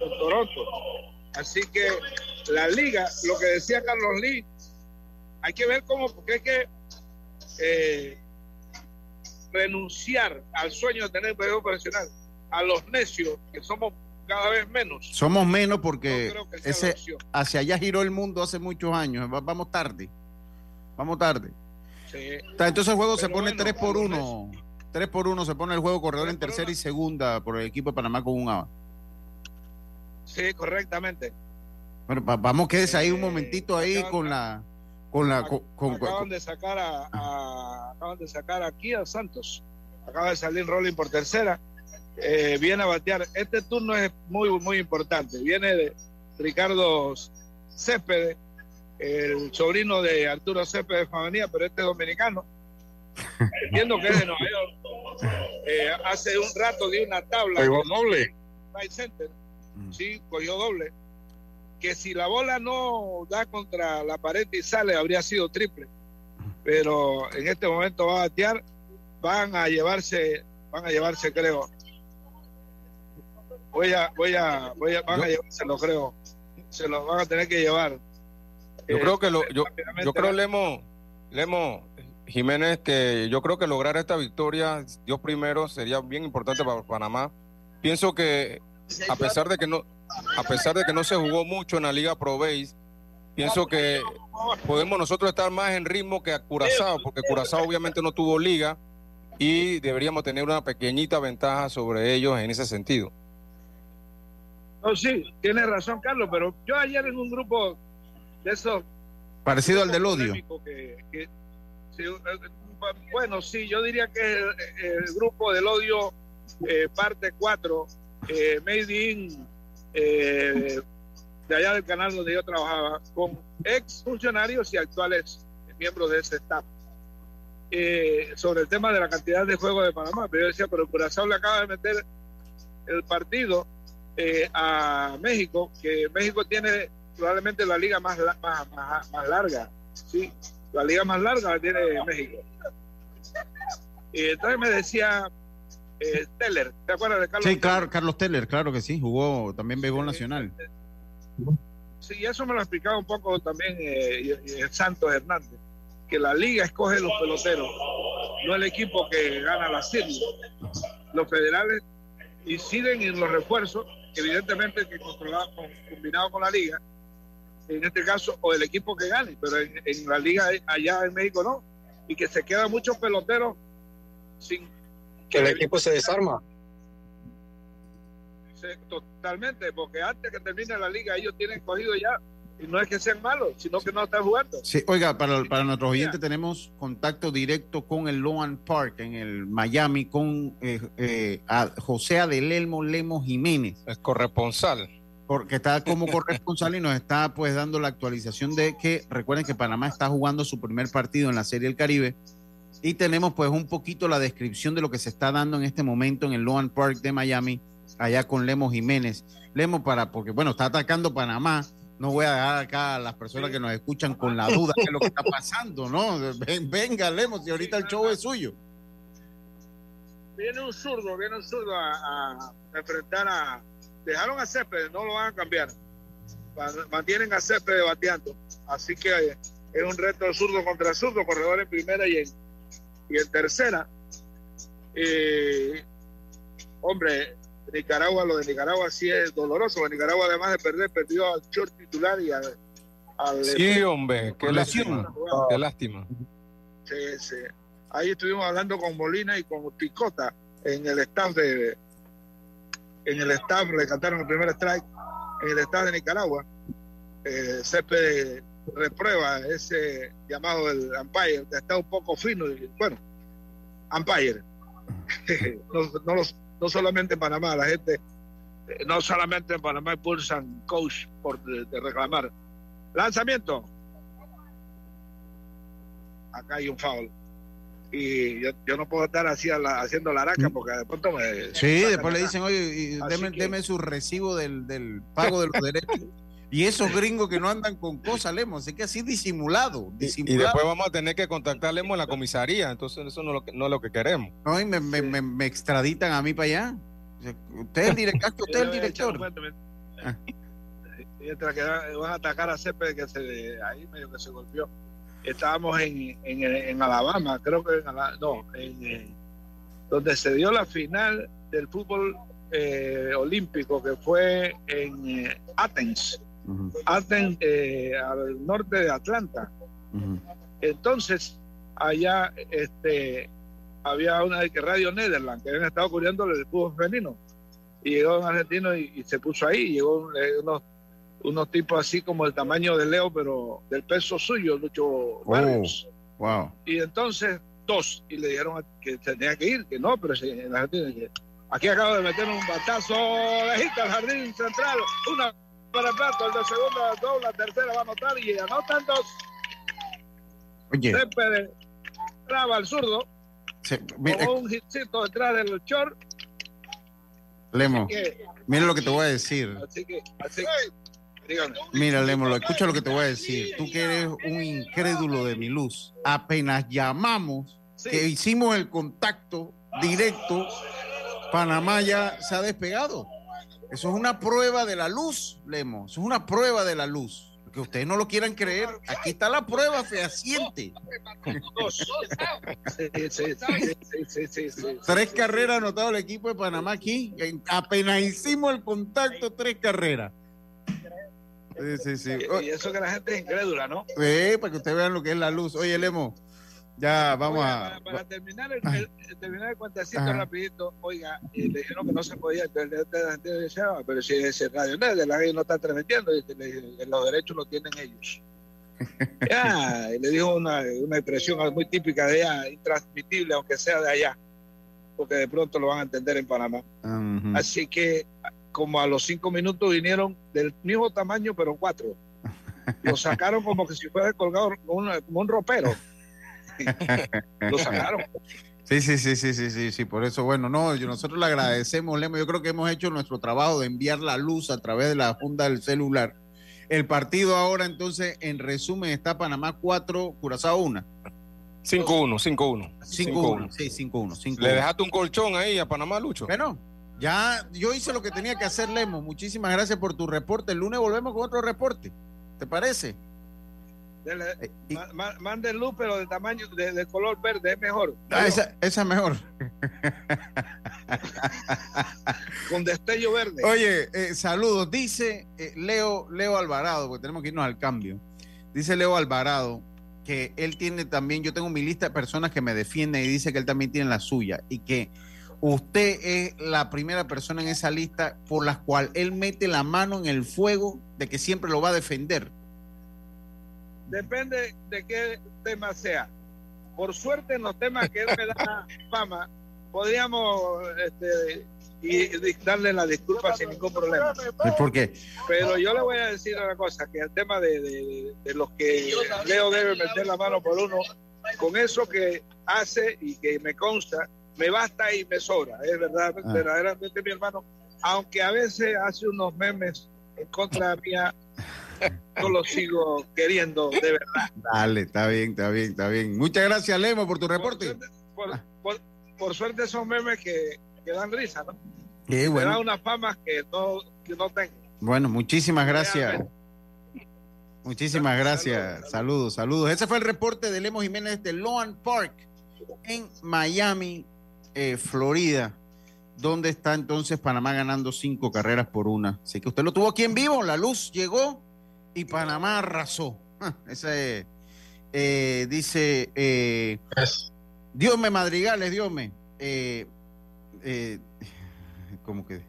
en Toronto. Así que la liga, lo que decía Carlos Lee, hay que ver cómo, porque es que eh, renunciar al sueño de tener béisbol profesional, a los necios, que somos cada vez menos. Somos menos porque No ese hacia allá giró el mundo hace muchos años. Va- vamos tarde. Vamos tarde. Sí. Entonces el juego se pone bueno, 3 por por lo 1. 3 por 1 se pone el juego corredor en tercera y segunda por el equipo de Panamá con un A. Sí, correctamente. Bueno, va- vamos, quédese ahí un Eh, momentito ahí con la. Con la con, con- acaban de sacar a, a- acaban de sacar aquí a Santos. Acaba de salir Rolling por tercera. Eh, viene a batear. Este turno es muy muy importante. Viene de Ricardo Céspedes, el sobrino de Arturo Céspedes Favanía, pero este es dominicano. Entiendo que es de Nueva York. Eh, hace un rato dio una tabla. Pegó doble. Center. Sí, cogió doble. Que si la bola no da contra la pared y sale, habría sido triple. Pero en este momento va a batear. Van a llevarse, van a llevarse, creo. Voy a, voy a, voy a, van a llevárselo, creo. Se lo van a tener que llevar. Yo Eh, creo que lo, yo, rápidamente yo creo, Lemo, Lemo Jiménez, que yo creo que lograr esta victoria, Dios primero, sería bien importante para Panamá. Pienso que a pesar de que no, a pesar de que no se jugó mucho en la Liga Pro Base, pienso que podemos nosotros estar más en ritmo que a Curazao, porque Curazao obviamente no tuvo liga y deberíamos tener una pequeñita ventaja sobre ellos en ese sentido. No, sí, tiene razón, Carlos, pero yo ayer en un grupo de esos Parecido al del odio. que- que- sí, eh, bueno, sí, yo diría que el, el grupo del odio, eh, parte 4, eh, Made in, eh, de allá del canal donde yo trabajaba, con ex funcionarios y actuales miembros de ese staff, eh, sobre el tema de la cantidad de juegos de Panamá. Pero yo decía, pero Curazao le acaba de meter el partido eh, a México, que México tiene probablemente la liga más, la- más, más, más larga, sí, la liga más larga la tiene México. Y entonces me decía eh, Teller, ¿te acuerdas de Carlos? Sí, claro, Carlos Teller, claro que sí. Jugó también béisbol nacional. Sí, eso me lo explicaba un poco también eh, Santos Hernández, que la liga escoge los peloteros, no el equipo que gana la serie. Los federales inciden en los refuerzos, evidentemente que controlado, con- combinado con la liga, en este caso, o el equipo que gane, pero en, en la liga allá en México no, y que se quedan muchos peloteros sin Que el equipo se desarma. se- totalmente, porque antes que termine la liga ellos tienen cogido ya, y no es que sean malos, sino que no están jugando. Sí, oiga, para, para nuestros oyentes tenemos contacto directo con el Loan Park en el Miami con eh, eh, a José Adelelmo Lemos Jiménez. Es corresponsal. Porque está como corresponsal y nos está pues dando la actualización de que recuerden que Panamá está jugando su primer partido en la Serie del Caribe y tenemos pues un poquito la descripción de lo que se está dando en este momento en el Loan Park de Miami allá con Lemos Jiménez. Lemos para, porque bueno, está atacando Panamá. No voy a dejar acá a las personas que nos escuchan con la duda de lo que está pasando, ¿no? Ven- venga, Lemos, y ahorita el show es suyo. Viene un zurdo, viene un zurdo a, enfrentar a. Dejaron a Céspedes, no lo van a cambiar. Man- Mantienen a Céspedes bateando. Así que eh, es un reto zurdo contra zurdo, corredor en primera y en, y en tercera. Eh, hombre, Nicaragua, lo de Nicaragua sí es doloroso. porque Nicaragua, además de perder, perdió al short titular y al. al- Sí, hombre, qué lástima. Qué lástima. Sí, sí. Ahí estuvimos hablando con Molina y con Picota en el staff de en el staff le cantaron el primer strike en el staff de Nicaragua. Eh, reprueba ese llamado del umpire que está un poco fino y bueno, umpire. no, no, los- no solamente en Panamá, la gente eh, no solamente en Panamá impulsan coach por de- de reclamar. Lanzamiento. acá hay un foul. Y yo, yo no puedo estar así la- haciendo la araca porque de pronto me. Sí, después le dicen, oye, y Así deme, que- deme su recibo del, del pago de los derechos. Y esos gringos que no andan con cosas, Lemos, así que así disimulado, Y disimulado. después vamos a tener que contactarle en la comisaría, entonces eso no es lo que, no es lo que queremos. No, y me, me, me, me extraditan a mí para allá. Usted es el director, usted es el director. Ah. Mientras que va- vas a atacar a Céspedes, que se, ahí medio que se golpeó. Estábamos en, en, en Alabama, creo que en Ala- no, en, donde se dio la final del fútbol eh, olímpico que fue en eh, Athens, Athens eh, al norte de Atlanta. Entonces, allá este, había una de que Radio Netherlands, que habían estado cubriendo el fútbol femenino. Y llegó un argentino y, y se puso ahí, llegó eh, unos, unos tipos así como el tamaño de Leo, pero del peso suyo, Lucho Barrios. Wow. Y entonces, dos, y le dijeron que tenía que ir, que no, pero argentino, que aquí acaba de meter un batazo lejita al jardín central, una para el plato, el de segunda dobla, tercera va a anotar y anotan dos. Oye, Céspedes traba al zurdo, se- mira, con un hitcito detrás del short. Lemo, que- mira lo que te voy a decir. Así que, así dígame. Mira, Lemo, lo- escucha lo que te voy a decir. Tú que eres un incrédulo de mi luz. Apenas llamamos, que hicimos el contacto directo, Panamá ya se ha despegado. Eso es una prueba de la luz, Lemo. Eso es una prueba de la luz. Que ustedes no lo quieran creer, aquí está la prueba fehaciente. Tres carreras anotado el equipo de Panamá aquí. En- Apenas hicimos el contacto, tres carreras. Sí, sí, sí. Y eso que la gente es incrédula, ¿no? Sí, para que ustedes vean lo que es la luz. Oye, Lemo, ya vamos a. Para, para terminar, el, el- el- terminar el cuentecito Ajá. rapidito, oiga, y le dijeron que no se podía, entonces el- el- el- el- decía, "Ah, pero si ese radio Netherlands, la no está transmitiendo, los derechos los tienen ellos. Ya, y le dijo una, una expresión muy típica de allá, intransmitible, aunque sea de allá, porque de pronto lo van a entender en Panamá. Así que, como a los cinco minutos vinieron del mismo tamaño, pero cuatro. Lo sacaron como que si fuera colgado una- como un ropero. Lo sacaron. Sí, sí, sí, sí, sí, sí, sí, por eso, bueno, no, yo- nosotros le agradecemos, Lemo, yo creo que hemos hecho nuestro trabajo de enviar la luz a través de la funda del celular. El partido ahora, entonces, en resumen, está Panamá 4, Curazao 1. 5-1, 5-1. 5-1, sí, 5-1. 5-1. Le dejaste un colchón ahí a Panamá, Lucho. Bueno, ya yo hice lo que tenía que hacer, Lemo. Muchísimas gracias por tu reporte. El lunes volvemos con otro reporte. ¿Te parece? Dele- ma- mande luz, pero de tamaño, de, de color verde, es mejor. Ah, esa, esa es mejor. Con destello verde. Oye, eh, saludos. Dice eh, Leo, Leo Alvarado, porque tenemos que irnos al cambio. Dice Leo Alvarado que él tiene también, yo tengo mi lista de personas que me defienden y dice que él también tiene la suya y que usted es la primera persona en esa lista por la cual él mete la mano en el fuego de que siempre lo va a defender. Depende de qué tema sea. Por suerte, en los temas que él me da fama, podríamos este, y, darle la disculpa sin ningún problema. ¿Por qué? Pero yo le voy a decir una cosa, que el tema de, de- de los que Leo debe meter la mano por uno, con eso que hace y que me consta, me basta y me sobra. Es verdad, Ah. verdaderamente mi hermano, aunque a veces hace unos memes en contra mía, yo lo sigo queriendo de verdad. Dale, está bien, está bien, está bien. Muchas gracias, Lemo, por tu reporte. Por, por- por suerte son memes que, que dan risa, ¿no? Qué Me bueno. unas famas que no, que no tengo. Bueno, muchísimas gracias. Muchísimas gracias. Saludos, saludos. Ese fue el reporte de Lemo Jiménez de Loan Park en Miami, eh, Florida, donde está entonces Panamá ganando cinco carreras por una. Así que usted lo tuvo aquí en vivo, la luz llegó y Panamá arrasó. Ah, Ese eh, dice eh, Dios me madrigales, Dios me. Eh, ¿Cómo que?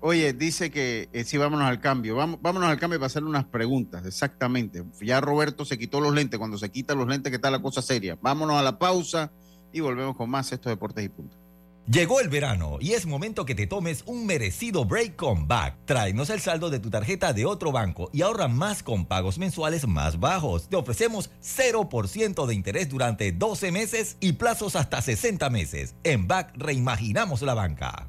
Oye, dice que sí, vámonos al cambio. Vamos, vámonos al cambio para hacerle unas preguntas, exactamente. Ya Roberto se quitó los lentes. Cuando se quita los lentes, que está la cosa seria. Vámonos a la pausa y volvemos con más estos deportes y puntos. Llegó el verano y es momento que te tomes un merecido break con Back. Tráenos el saldo de tu tarjeta de otro banco y ahorra más con pagos mensuales más bajos. Te ofrecemos 0% de interés durante 12 meses y plazos hasta 60 meses. En Back reimaginamos la banca.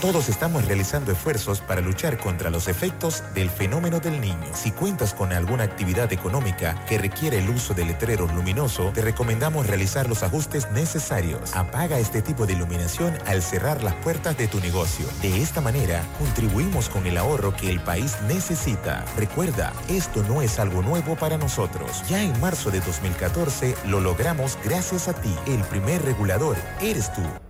Todos estamos realizando esfuerzos para luchar contra los efectos del fenómeno del niño. Si cuentas con alguna actividad económica que requiere el uso de letreros luminosos, te recomendamos realizar los ajustes necesarios. Apaga este tipo de iluminación al cerrar las puertas de tu negocio. De esta manera, contribuimos con el ahorro que el país necesita. Recuerda, esto no es algo nuevo para nosotros. Ya en marzo de 2014 lo logramos gracias a ti. El primer regulador eres tú.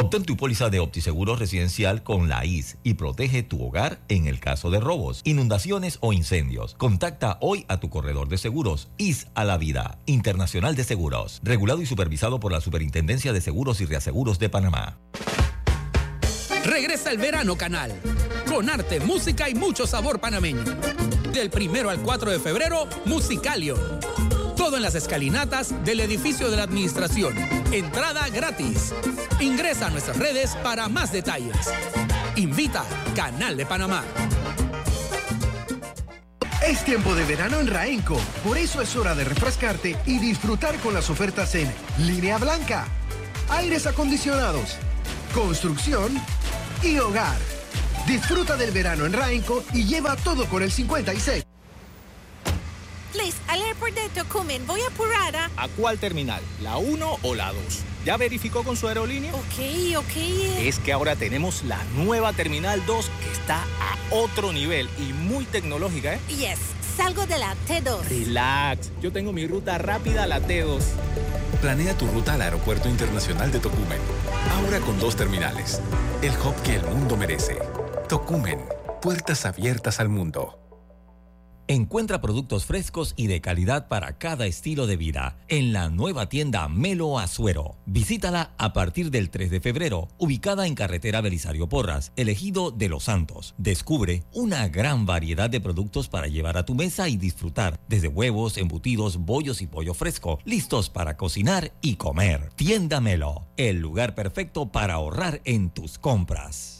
Obtén tu póliza de OptiSeguro residencial con la IS y protege tu hogar en el caso de robos, inundaciones o incendios. Contacta hoy a tu corredor de seguros. IS a la vida, Internacional de Seguros, regulado y supervisado por la Superintendencia de Seguros y Reaseguros de Panamá. Regresa el verano canal, con arte, música y mucho sabor panameño. Del primero al 4 de febrero, Musicalio. Todo en las escalinatas del edificio de la administración. Entrada gratis. Ingresa a nuestras redes para más detalles. Invita Canal de Panamá. Es tiempo de verano en Raenco, por eso es hora de refrescarte y disfrutar con las ofertas en línea blanca, aires acondicionados, construcción y hogar. Disfruta del verano en Raenco y lleva todo con el 56. Please, al airport de Tocumen, voy apurada. ¿A cuál terminal? ¿La 1 o la 2? ¿Ya verificó con su aerolínea? Ok, ok. Es que ahora tenemos la nueva Terminal 2 que está a otro nivel y muy tecnológica, ¿eh? Yes, salgo de la T2. Relax, yo tengo mi ruta rápida a la T2. Planea tu ruta al Aeropuerto Internacional de Tocumen. Ahora con dos terminales. El hub que el mundo merece. Tocumen. Puertas abiertas al mundo. Encuentra productos frescos y de calidad para cada estilo de vida en la nueva tienda Melo Azuero. Visítala a partir del 3 de febrero, ubicada en carretera Belisario Porras, elegido de Los Santos. Descubre una gran variedad de productos para llevar a tu mesa y disfrutar, desde huevos, embutidos, bollos y pollo fresco, listos para cocinar y comer. Tienda Melo, el lugar perfecto para ahorrar en tus compras.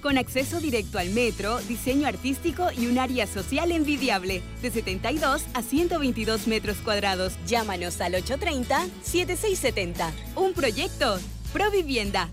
con acceso directo al metro, diseño artístico y un área social envidiable, de 72 a 122 metros cuadrados. Llámanos al 830-7670. Un proyecto, Provivienda.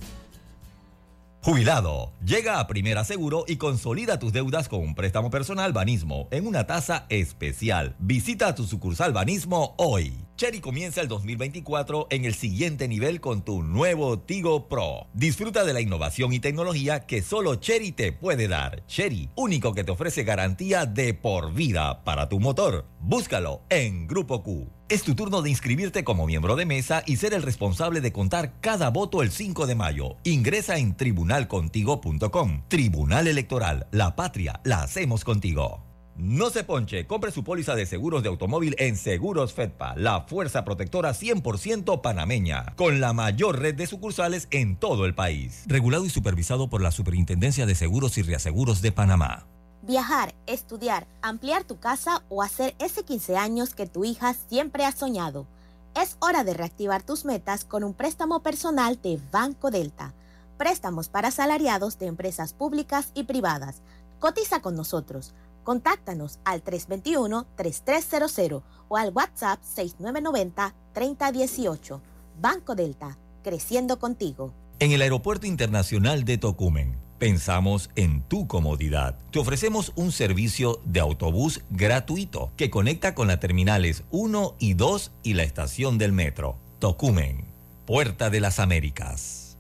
Jubilado, llega a Primera Seguro y consolida tus deudas con un préstamo personal Banismo en una tasa especial. Visita tu sucursal Banismo hoy. Cherry comienza el 2024 en el siguiente nivel con tu nuevo Tigo Pro. Disfruta de la innovación y tecnología que solo Cherry te puede dar. Cherry, único que te ofrece garantía de por vida para tu motor. Búscalo en Grupo Q. Es tu turno de inscribirte como miembro de mesa y ser el responsable de contar cada voto el 5 de mayo. Ingresa en tribunalcontigo.com. Tribunal Electoral, la patria, la hacemos contigo. No se ponche, compre su póliza de seguros de automóvil en Seguros Fedpa, la fuerza protectora 100% panameña, con la mayor red de sucursales en todo el país. Regulado y supervisado por la Superintendencia de Seguros y Reaseguros de Panamá. Viajar, estudiar, ampliar tu casa o hacer ese 15 años que tu hija siempre ha soñado. Es hora de reactivar tus metas con un préstamo personal de Banco Delta. Préstamos para asalariados de empresas públicas y privadas. Cotiza con nosotros. Contáctanos al 321-3300 o al WhatsApp 6990-3018. Banco Delta, creciendo contigo. En el Aeropuerto Internacional de Tocumen, pensamos en tu comodidad. Te ofrecemos un servicio de autobús gratuito que conecta con las terminales 1 y 2 y la estación del metro. Tocumen, Puerta de las Américas.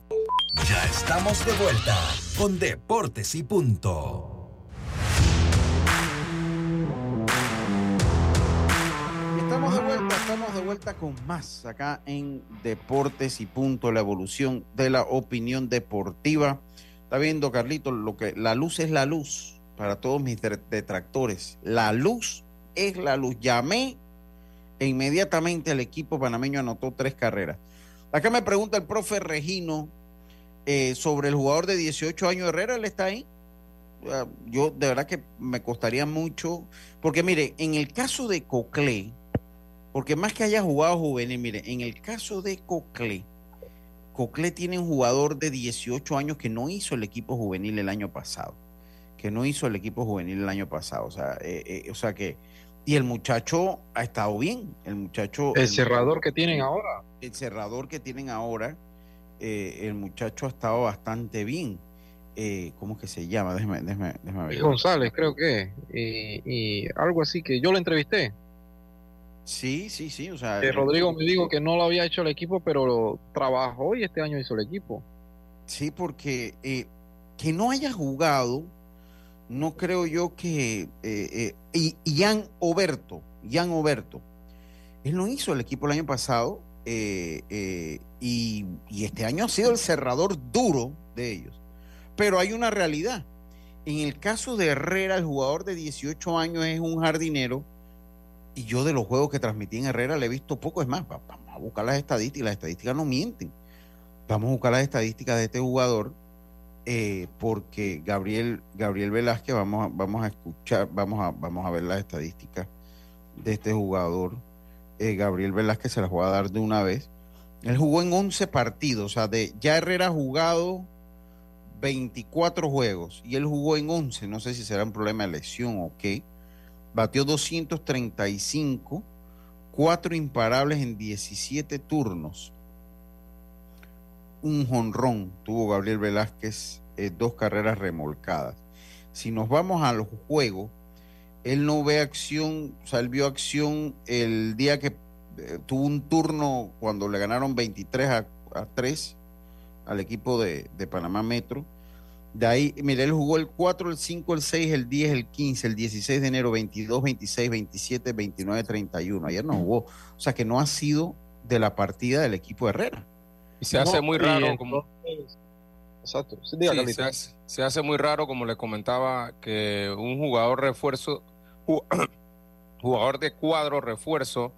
Ya estamos de vuelta con Deportes y Punto. Estamos de vuelta con más acá en Deportes y Punto, la evolución de la opinión deportiva. Está viendo, Carlito, lo que la luz es la luz para todos mis detractores. La luz es la luz. Llamé e inmediatamente el equipo panameño anotó tres carreras. Acá me pregunta el profe Regino eh, sobre el jugador de 18 años Herrera, él está ahí. Ah, Yo de verdad que me costaría mucho, porque mire, en el caso de Coclé, porque más que haya jugado juvenil, mire, en el caso de Coclé, Coclé tiene un jugador de 18 años que no hizo el equipo juvenil el año pasado, que no hizo el equipo juvenil el año pasado, o sea, eh, eh, o sea que, y el muchacho ha estado bien, el muchacho... El cerrador que tienen ahora. El cerrador que tienen ahora, eh, el muchacho ha estado bastante bien. Eh, ¿Cómo que se llama? Déjame, déjame, déjame ver. González, creo que. Y, y algo así que yo lo entrevisté. Sí, sí, sí. O sea, Que eh, Rodrigo me dijo que no lo había hecho el equipo, pero lo trabajó y este año hizo el equipo. Sí, porque eh, que no haya jugado, no creo yo que. eh, eh, y Jan Oberto, Jan Oberto, él no hizo el equipo el año pasado y, y este año ha sido el cerrador duro de ellos. Pero hay una realidad. En el caso de Herrera, el jugador de 18 años es un jardinero y yo de los juegos que transmití en Herrera le he visto poco. Es más, va- vamos a buscar las estadísticas. Las estadísticas no mienten. Vamos a buscar las estadísticas de este jugador eh, porque Gabriel, Gabriel Velázquez, vamos a, vamos a escuchar, vamos a, vamos a ver las estadísticas de este jugador. Eh, Gabriel Velázquez se las voy a dar de una vez. Él jugó en 11 partidos, o sea, de, ya Herrera ha jugado 24 juegos y él jugó en 11. No sé si será un problema de lesión o qué. Batió 235, cuatro imparables en 17 turnos. Un jonrón tuvo Gabriel Velázquez, eh, dos carreras remolcadas. Si nos vamos al juego, él no ve acción, vio acción el día que eh, tuvo un turno cuando le ganaron 23 a, a 3 al equipo de, de Panamá Metro. De ahí, mire, él jugó el 4, el 5, el 6, el 10, el 15, el 16 de enero, 22, 26, 27, 29, 31. Ayer no jugó. O sea que no ha sido de la partida del equipo Herrera. Y se hace muy raro, como, Exacto. Sí, Sí, diga, se, Carlito. hace, se hace muy raro, como le comentaba, que un jugador refuerzo, ju- jugador de cuadro refuerzo,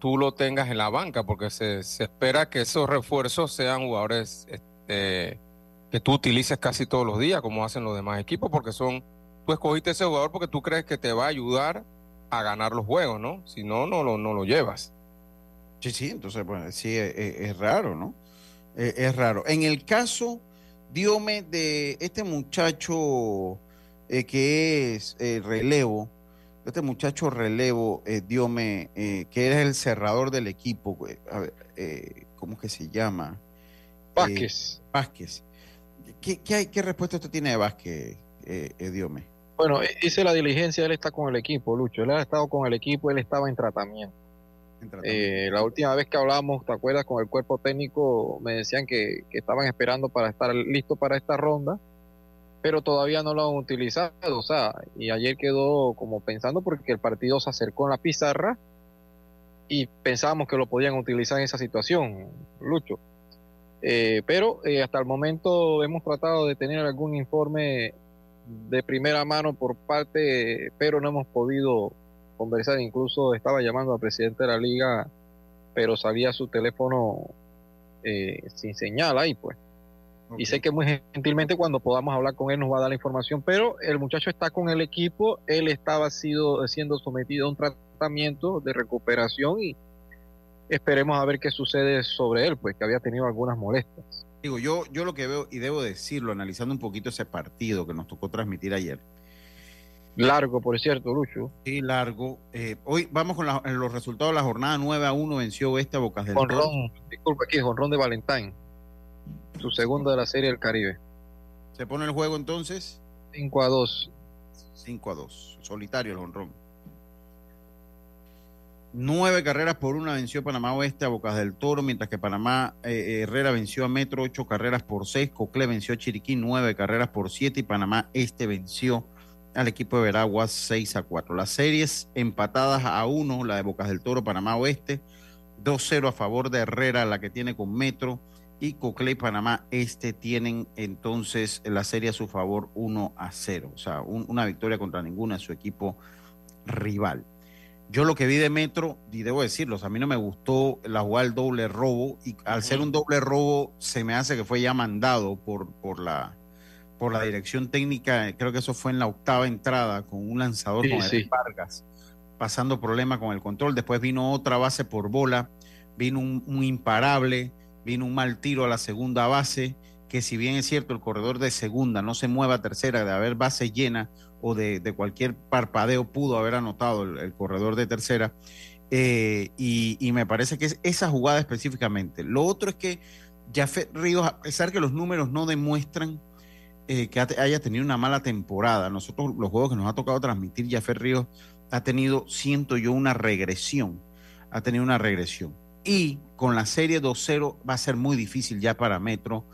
tú lo tengas en la banca, porque se, se espera que esos refuerzos sean jugadores este, que tú utilices casi todos los días, como hacen los demás equipos, porque son, tú escogiste ese jugador porque tú crees que te va a ayudar a ganar los juegos, ¿no? Si no, no lo, no lo llevas. Sí, sí, entonces, pues sí, es, es- es raro, ¿no? Eh, es raro. En el caso, Diome, de este muchacho eh, que es eh, relevo, este muchacho relevo, eh, Diome, eh, que era el cerrador del equipo, a ver, eh, ¿cómo que se llama? Vázquez. Vázquez. ¿Qué, qué, hay- qué respuesta usted tiene de Vázquez, eh, eh, Diome? Bueno, e- hice la diligencia, él está con el equipo, Lucho. Él ha estado con el equipo, él estaba en tratamiento. Eh, la última vez que hablamos, ¿te acuerdas? Con el cuerpo técnico me decían que, que estaban esperando para estar listo para esta ronda, pero todavía no lo han utilizado. O sea, y ayer quedó como pensando porque el partido se acercó en la pizarra y pensábamos que lo podían utilizar en esa situación, Lucho. Eh, pero eh, hasta el momento hemos tratado de tener algún informe de primera mano por parte, pero no hemos podido conversar. Incluso estaba llamando al presidente de la liga, pero salía su teléfono eh, sin señal ahí, pues. Y sé que muy gentilmente cuando podamos hablar con él nos va a dar la información, pero el muchacho está con el equipo, él estaba sido, siendo sometido a un tratamiento de recuperación y esperemos a ver qué sucede sobre él, pues que había tenido algunas molestias. Digo, yo, yo lo que veo, y debo decirlo, analizando un poquito ese partido que nos tocó transmitir ayer. Largo, por cierto, Lucho. Sí, largo. Eh, hoy vamos con la- los resultados de la jornada 9 a 1, venció Oeste a Bocas del. Jonrón, disculpa aquí, Jonrón de Valentine, su segundo de la Serie del Caribe. ¿Se pone el juego entonces? 5 a 2. 5 a 2. Solitario el honrón. Nueve carreras por una venció Panamá Oeste a Bocas del Toro, mientras que Panamá eh, Herrera venció a Metro ocho carreras por seis, Coclé venció a Chiriquí nueve carreras por siete y Panamá Este venció al equipo de Veraguas 6 a 4. Las series empatadas a uno, la de Bocas del Toro, Panamá Oeste, 2-0 a favor de Herrera, la que tiene con Metro, y Coclé y Panamá Este tienen entonces la serie a su favor 1 a 0. O sea, un- una victoria contra ninguna de su equipo rival. Yo lo que vi de Metro, y debo decirlo, a mí no me gustó la jugada del doble robo, y al ser un doble robo se me hace que fue ya mandado por, por, la, por la dirección técnica, creo que eso fue en la octava entrada, con un lanzador con sí. Vargas, pasando problema con el control. Después vino otra base por bola, vino un, un imparable, vino un mal tiro a la segunda base, que si bien es cierto el corredor de segunda no se mueva a tercera de haber base llena, o de, cualquier parpadeo pudo haber anotado el, corredor de tercera. Eh, y, me parece que es esa jugada específicamente. Lo otro es que Jafet Ríos, a pesar que los números no demuestran eh, que haya tenido una mala temporada, nosotros los juegos que nos ha tocado transmitir, Jafet Ríos ha tenido, siento yo, una regresión. Ha tenido una regresión. Y con la serie 2-0 va a ser muy difícil ya para Metro.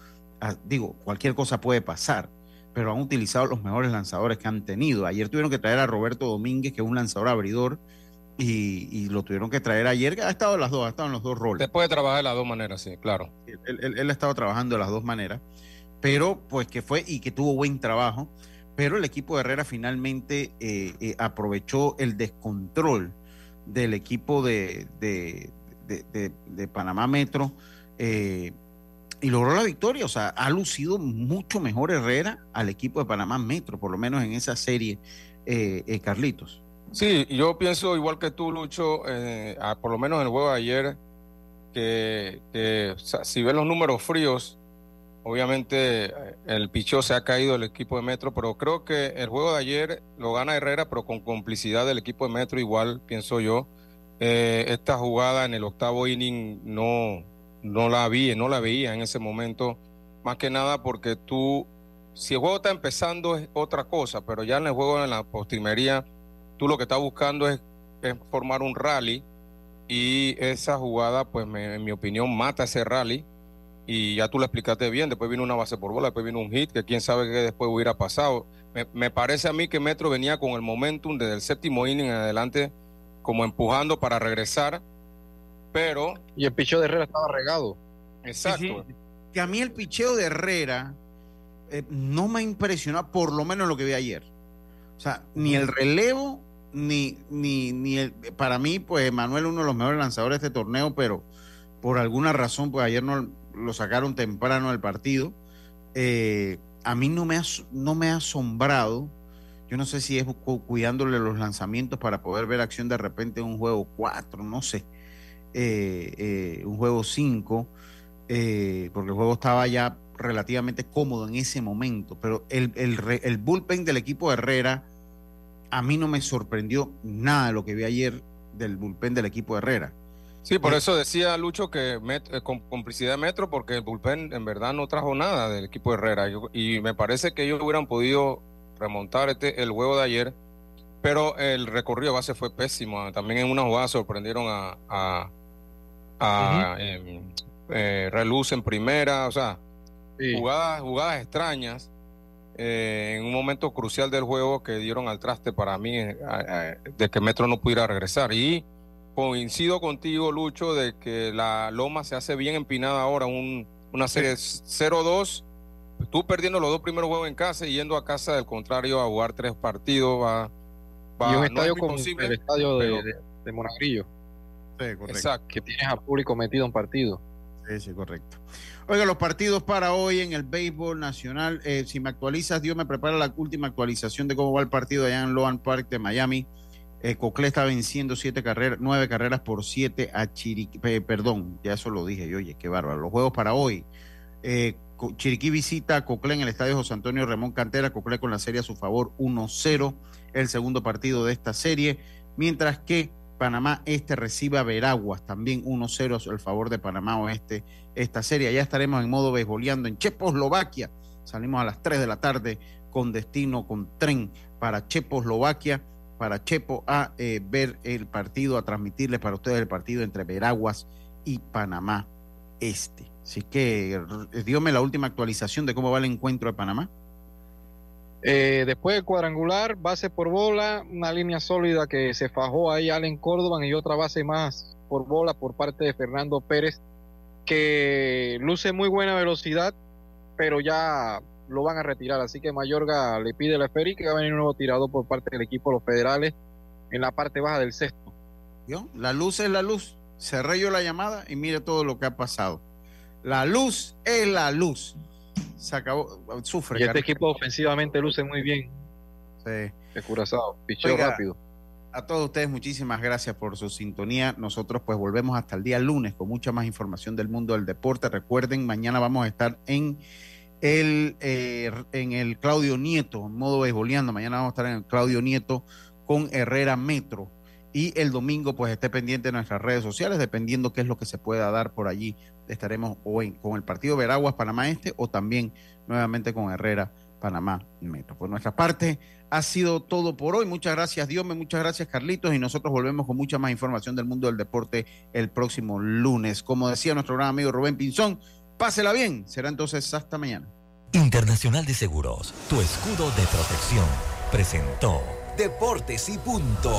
Digo, cualquier cosa puede pasar pero han utilizado los mejores lanzadores que han tenido. Ayer tuvieron que traer a Roberto Domínguez, que es un lanzador abridor, y, lo tuvieron que traer ayer. Ha estado en las dos, ha estado en los dos roles. Se puede trabajar de las dos maneras, sí, claro. Él, ha estado trabajando de las dos maneras, pero pues que fue y que tuvo buen trabajo. Pero el equipo de Herrera finalmente eh, eh, aprovechó el descontrol del equipo de, de, Panamá Metro. Eh, y logró la victoria. O sea, ha lucido mucho mejor Herrera al equipo de Panamá Metro, por lo menos en esa serie, eh, eh, Carlitos. Sí, yo pienso igual que tú, Lucho, eh, por lo menos en el juego de ayer, que, si ven los números fríos, obviamente el pichó se ha caído el equipo de Metro, pero creo que el juego de ayer lo gana Herrera, pero con complicidad del equipo de Metro, igual pienso yo. esta jugada en el octavo inning no, no la vi, no la veía en ese momento, más que nada porque tú, si el juego está empezando es otra cosa, pero ya en el juego en la postrimería, tú lo que estás buscando es, formar un rally y esa jugada, pues en mi opinión, mata ese rally. Y ya tú lo explicaste bien, después vino una base por bola, después vino un hit, que quién sabe qué después hubiera pasado. Me, me parece a mí que Metro venía con el momentum desde el séptimo inning en adelante, como empujando para regresar pero. Y el picheo de Herrera estaba regado. Exacto. Que a mí el picheo de Herrera eh, no me impresionó, por lo menos lo que vi ayer. O sea, ni el relevo, ni, ni, ni el. Para mí, pues Manuel, uno de los mejores lanzadores de este torneo, pero por alguna razón, pues ayer no lo sacaron temprano del partido. Eh, a mí no me, ha, no me ha asombrado. Yo no sé si es cuidándole los lanzamientos para poder ver acción de repente en un juego 4, no sé. Eh, eh, un juego 5, eh, porque el juego estaba ya relativamente cómodo en ese momento, pero el, el, bullpen del equipo de Herrera a mí no me sorprendió nada de lo que vi ayer del bullpen del equipo de Herrera. Sí, por eso decía Lucho que con complicidad de Metro, porque el bullpen en verdad no trajo nada del equipo de Herrera. Y, me parece que ellos hubieran podido remontar este, el juego de ayer, pero el recorrido base fue pésimo. También en una jugada sorprendieron a, a em, eh, Reluz en primera, o sea, jugadas, jugadas extrañas eh, en un momento crucial del juego que dieron al traste para mí eh, de que Metro no pudiera regresar. Y coincido contigo, Lucho, de que la Loma se hace bien empinada ahora, un, una serie 0-2. Tú perdiendo los dos primeros juegos en casa y yendo a casa del contrario a jugar tres partidos va, va y un estadio como el estadio de, de, de Monagrillo. Exacto. Que tienes a público metido en partido. Sí, sí, correcto. Oiga, los partidos para hoy en el béisbol nacional. Eh, si me actualizas, Dios me prepara la última actualización de cómo va el partido allá en Loan Park de Miami. Eh, Cocle está venciendo siete carreras, nueve carreras por siete a Chiriquí. perdón, ya eso lo dije yo, oye, qué bárbaro. Los juegos para hoy. Eh, Chiriquí visita a Cocle en el estadio José Antonio Ramón Cantera. Cocle con la serie a su favor 1-0, el segundo partido de esta serie. Mientras que Panamá Este recibe a Veraguas, también 1-0 el favor de Panamá Oeste esta serie. Ya estaremos en modo beisboleando en Checoslovaquia. Salimos a las 3 de la tarde con destino, con tren para Checoslovaquia, para Chepo a eh, ver el partido, a transmitirles para ustedes el partido entre Veraguas y Panamá Este. Así que eh, dígame la última actualización de cómo va el encuentro de Panamá. Eh, después cuadrangular, base por bola, una línea sólida que se fajó ahí Allen Córdoba y otra base más por bola por parte de Fernando Pérez, que luce muy buena velocidad, pero ya lo van a retirar. Así que Mayorga le pide la esfera y que va a venir un nuevo tirado por parte del equipo de los federales en la parte baja del sexto. La luz es la luz. Cerré yo la llamada y mire todo lo que ha pasado. La luz es la luz. Se acabó. Sufre. Y este equipo ofensivamente luce muy bien. Sí. Curazao. Pichó rápido. A todos ustedes, muchísimas gracias por su sintonía. Nosotros pues volvemos hasta el día lunes con mucha más información del mundo del deporte. Recuerden, mañana vamos a estar en el, eh, en el Claudio Nieto, en modo beisboleando. Mañana vamos a estar en el Claudio Nieto con Herrera Metro. Y el domingo, pues esté pendiente de nuestras redes sociales, dependiendo qué es lo que se pueda dar por allí. Estaremos hoy con el partido Veraguas Panamá Este o también nuevamente con Herrera Panamá Metro. Por nuestra parte, ha sido todo por hoy. Muchas gracias, Dios muchas gracias, Carlitos. Y nosotros volvemos con mucha más información del mundo del deporte el próximo lunes. Como decía nuestro gran amigo Rubén Pinzón, pásela bien. Será entonces hasta mañana. Internacional de Seguros, tu escudo de protección, presentó Deportes y punto.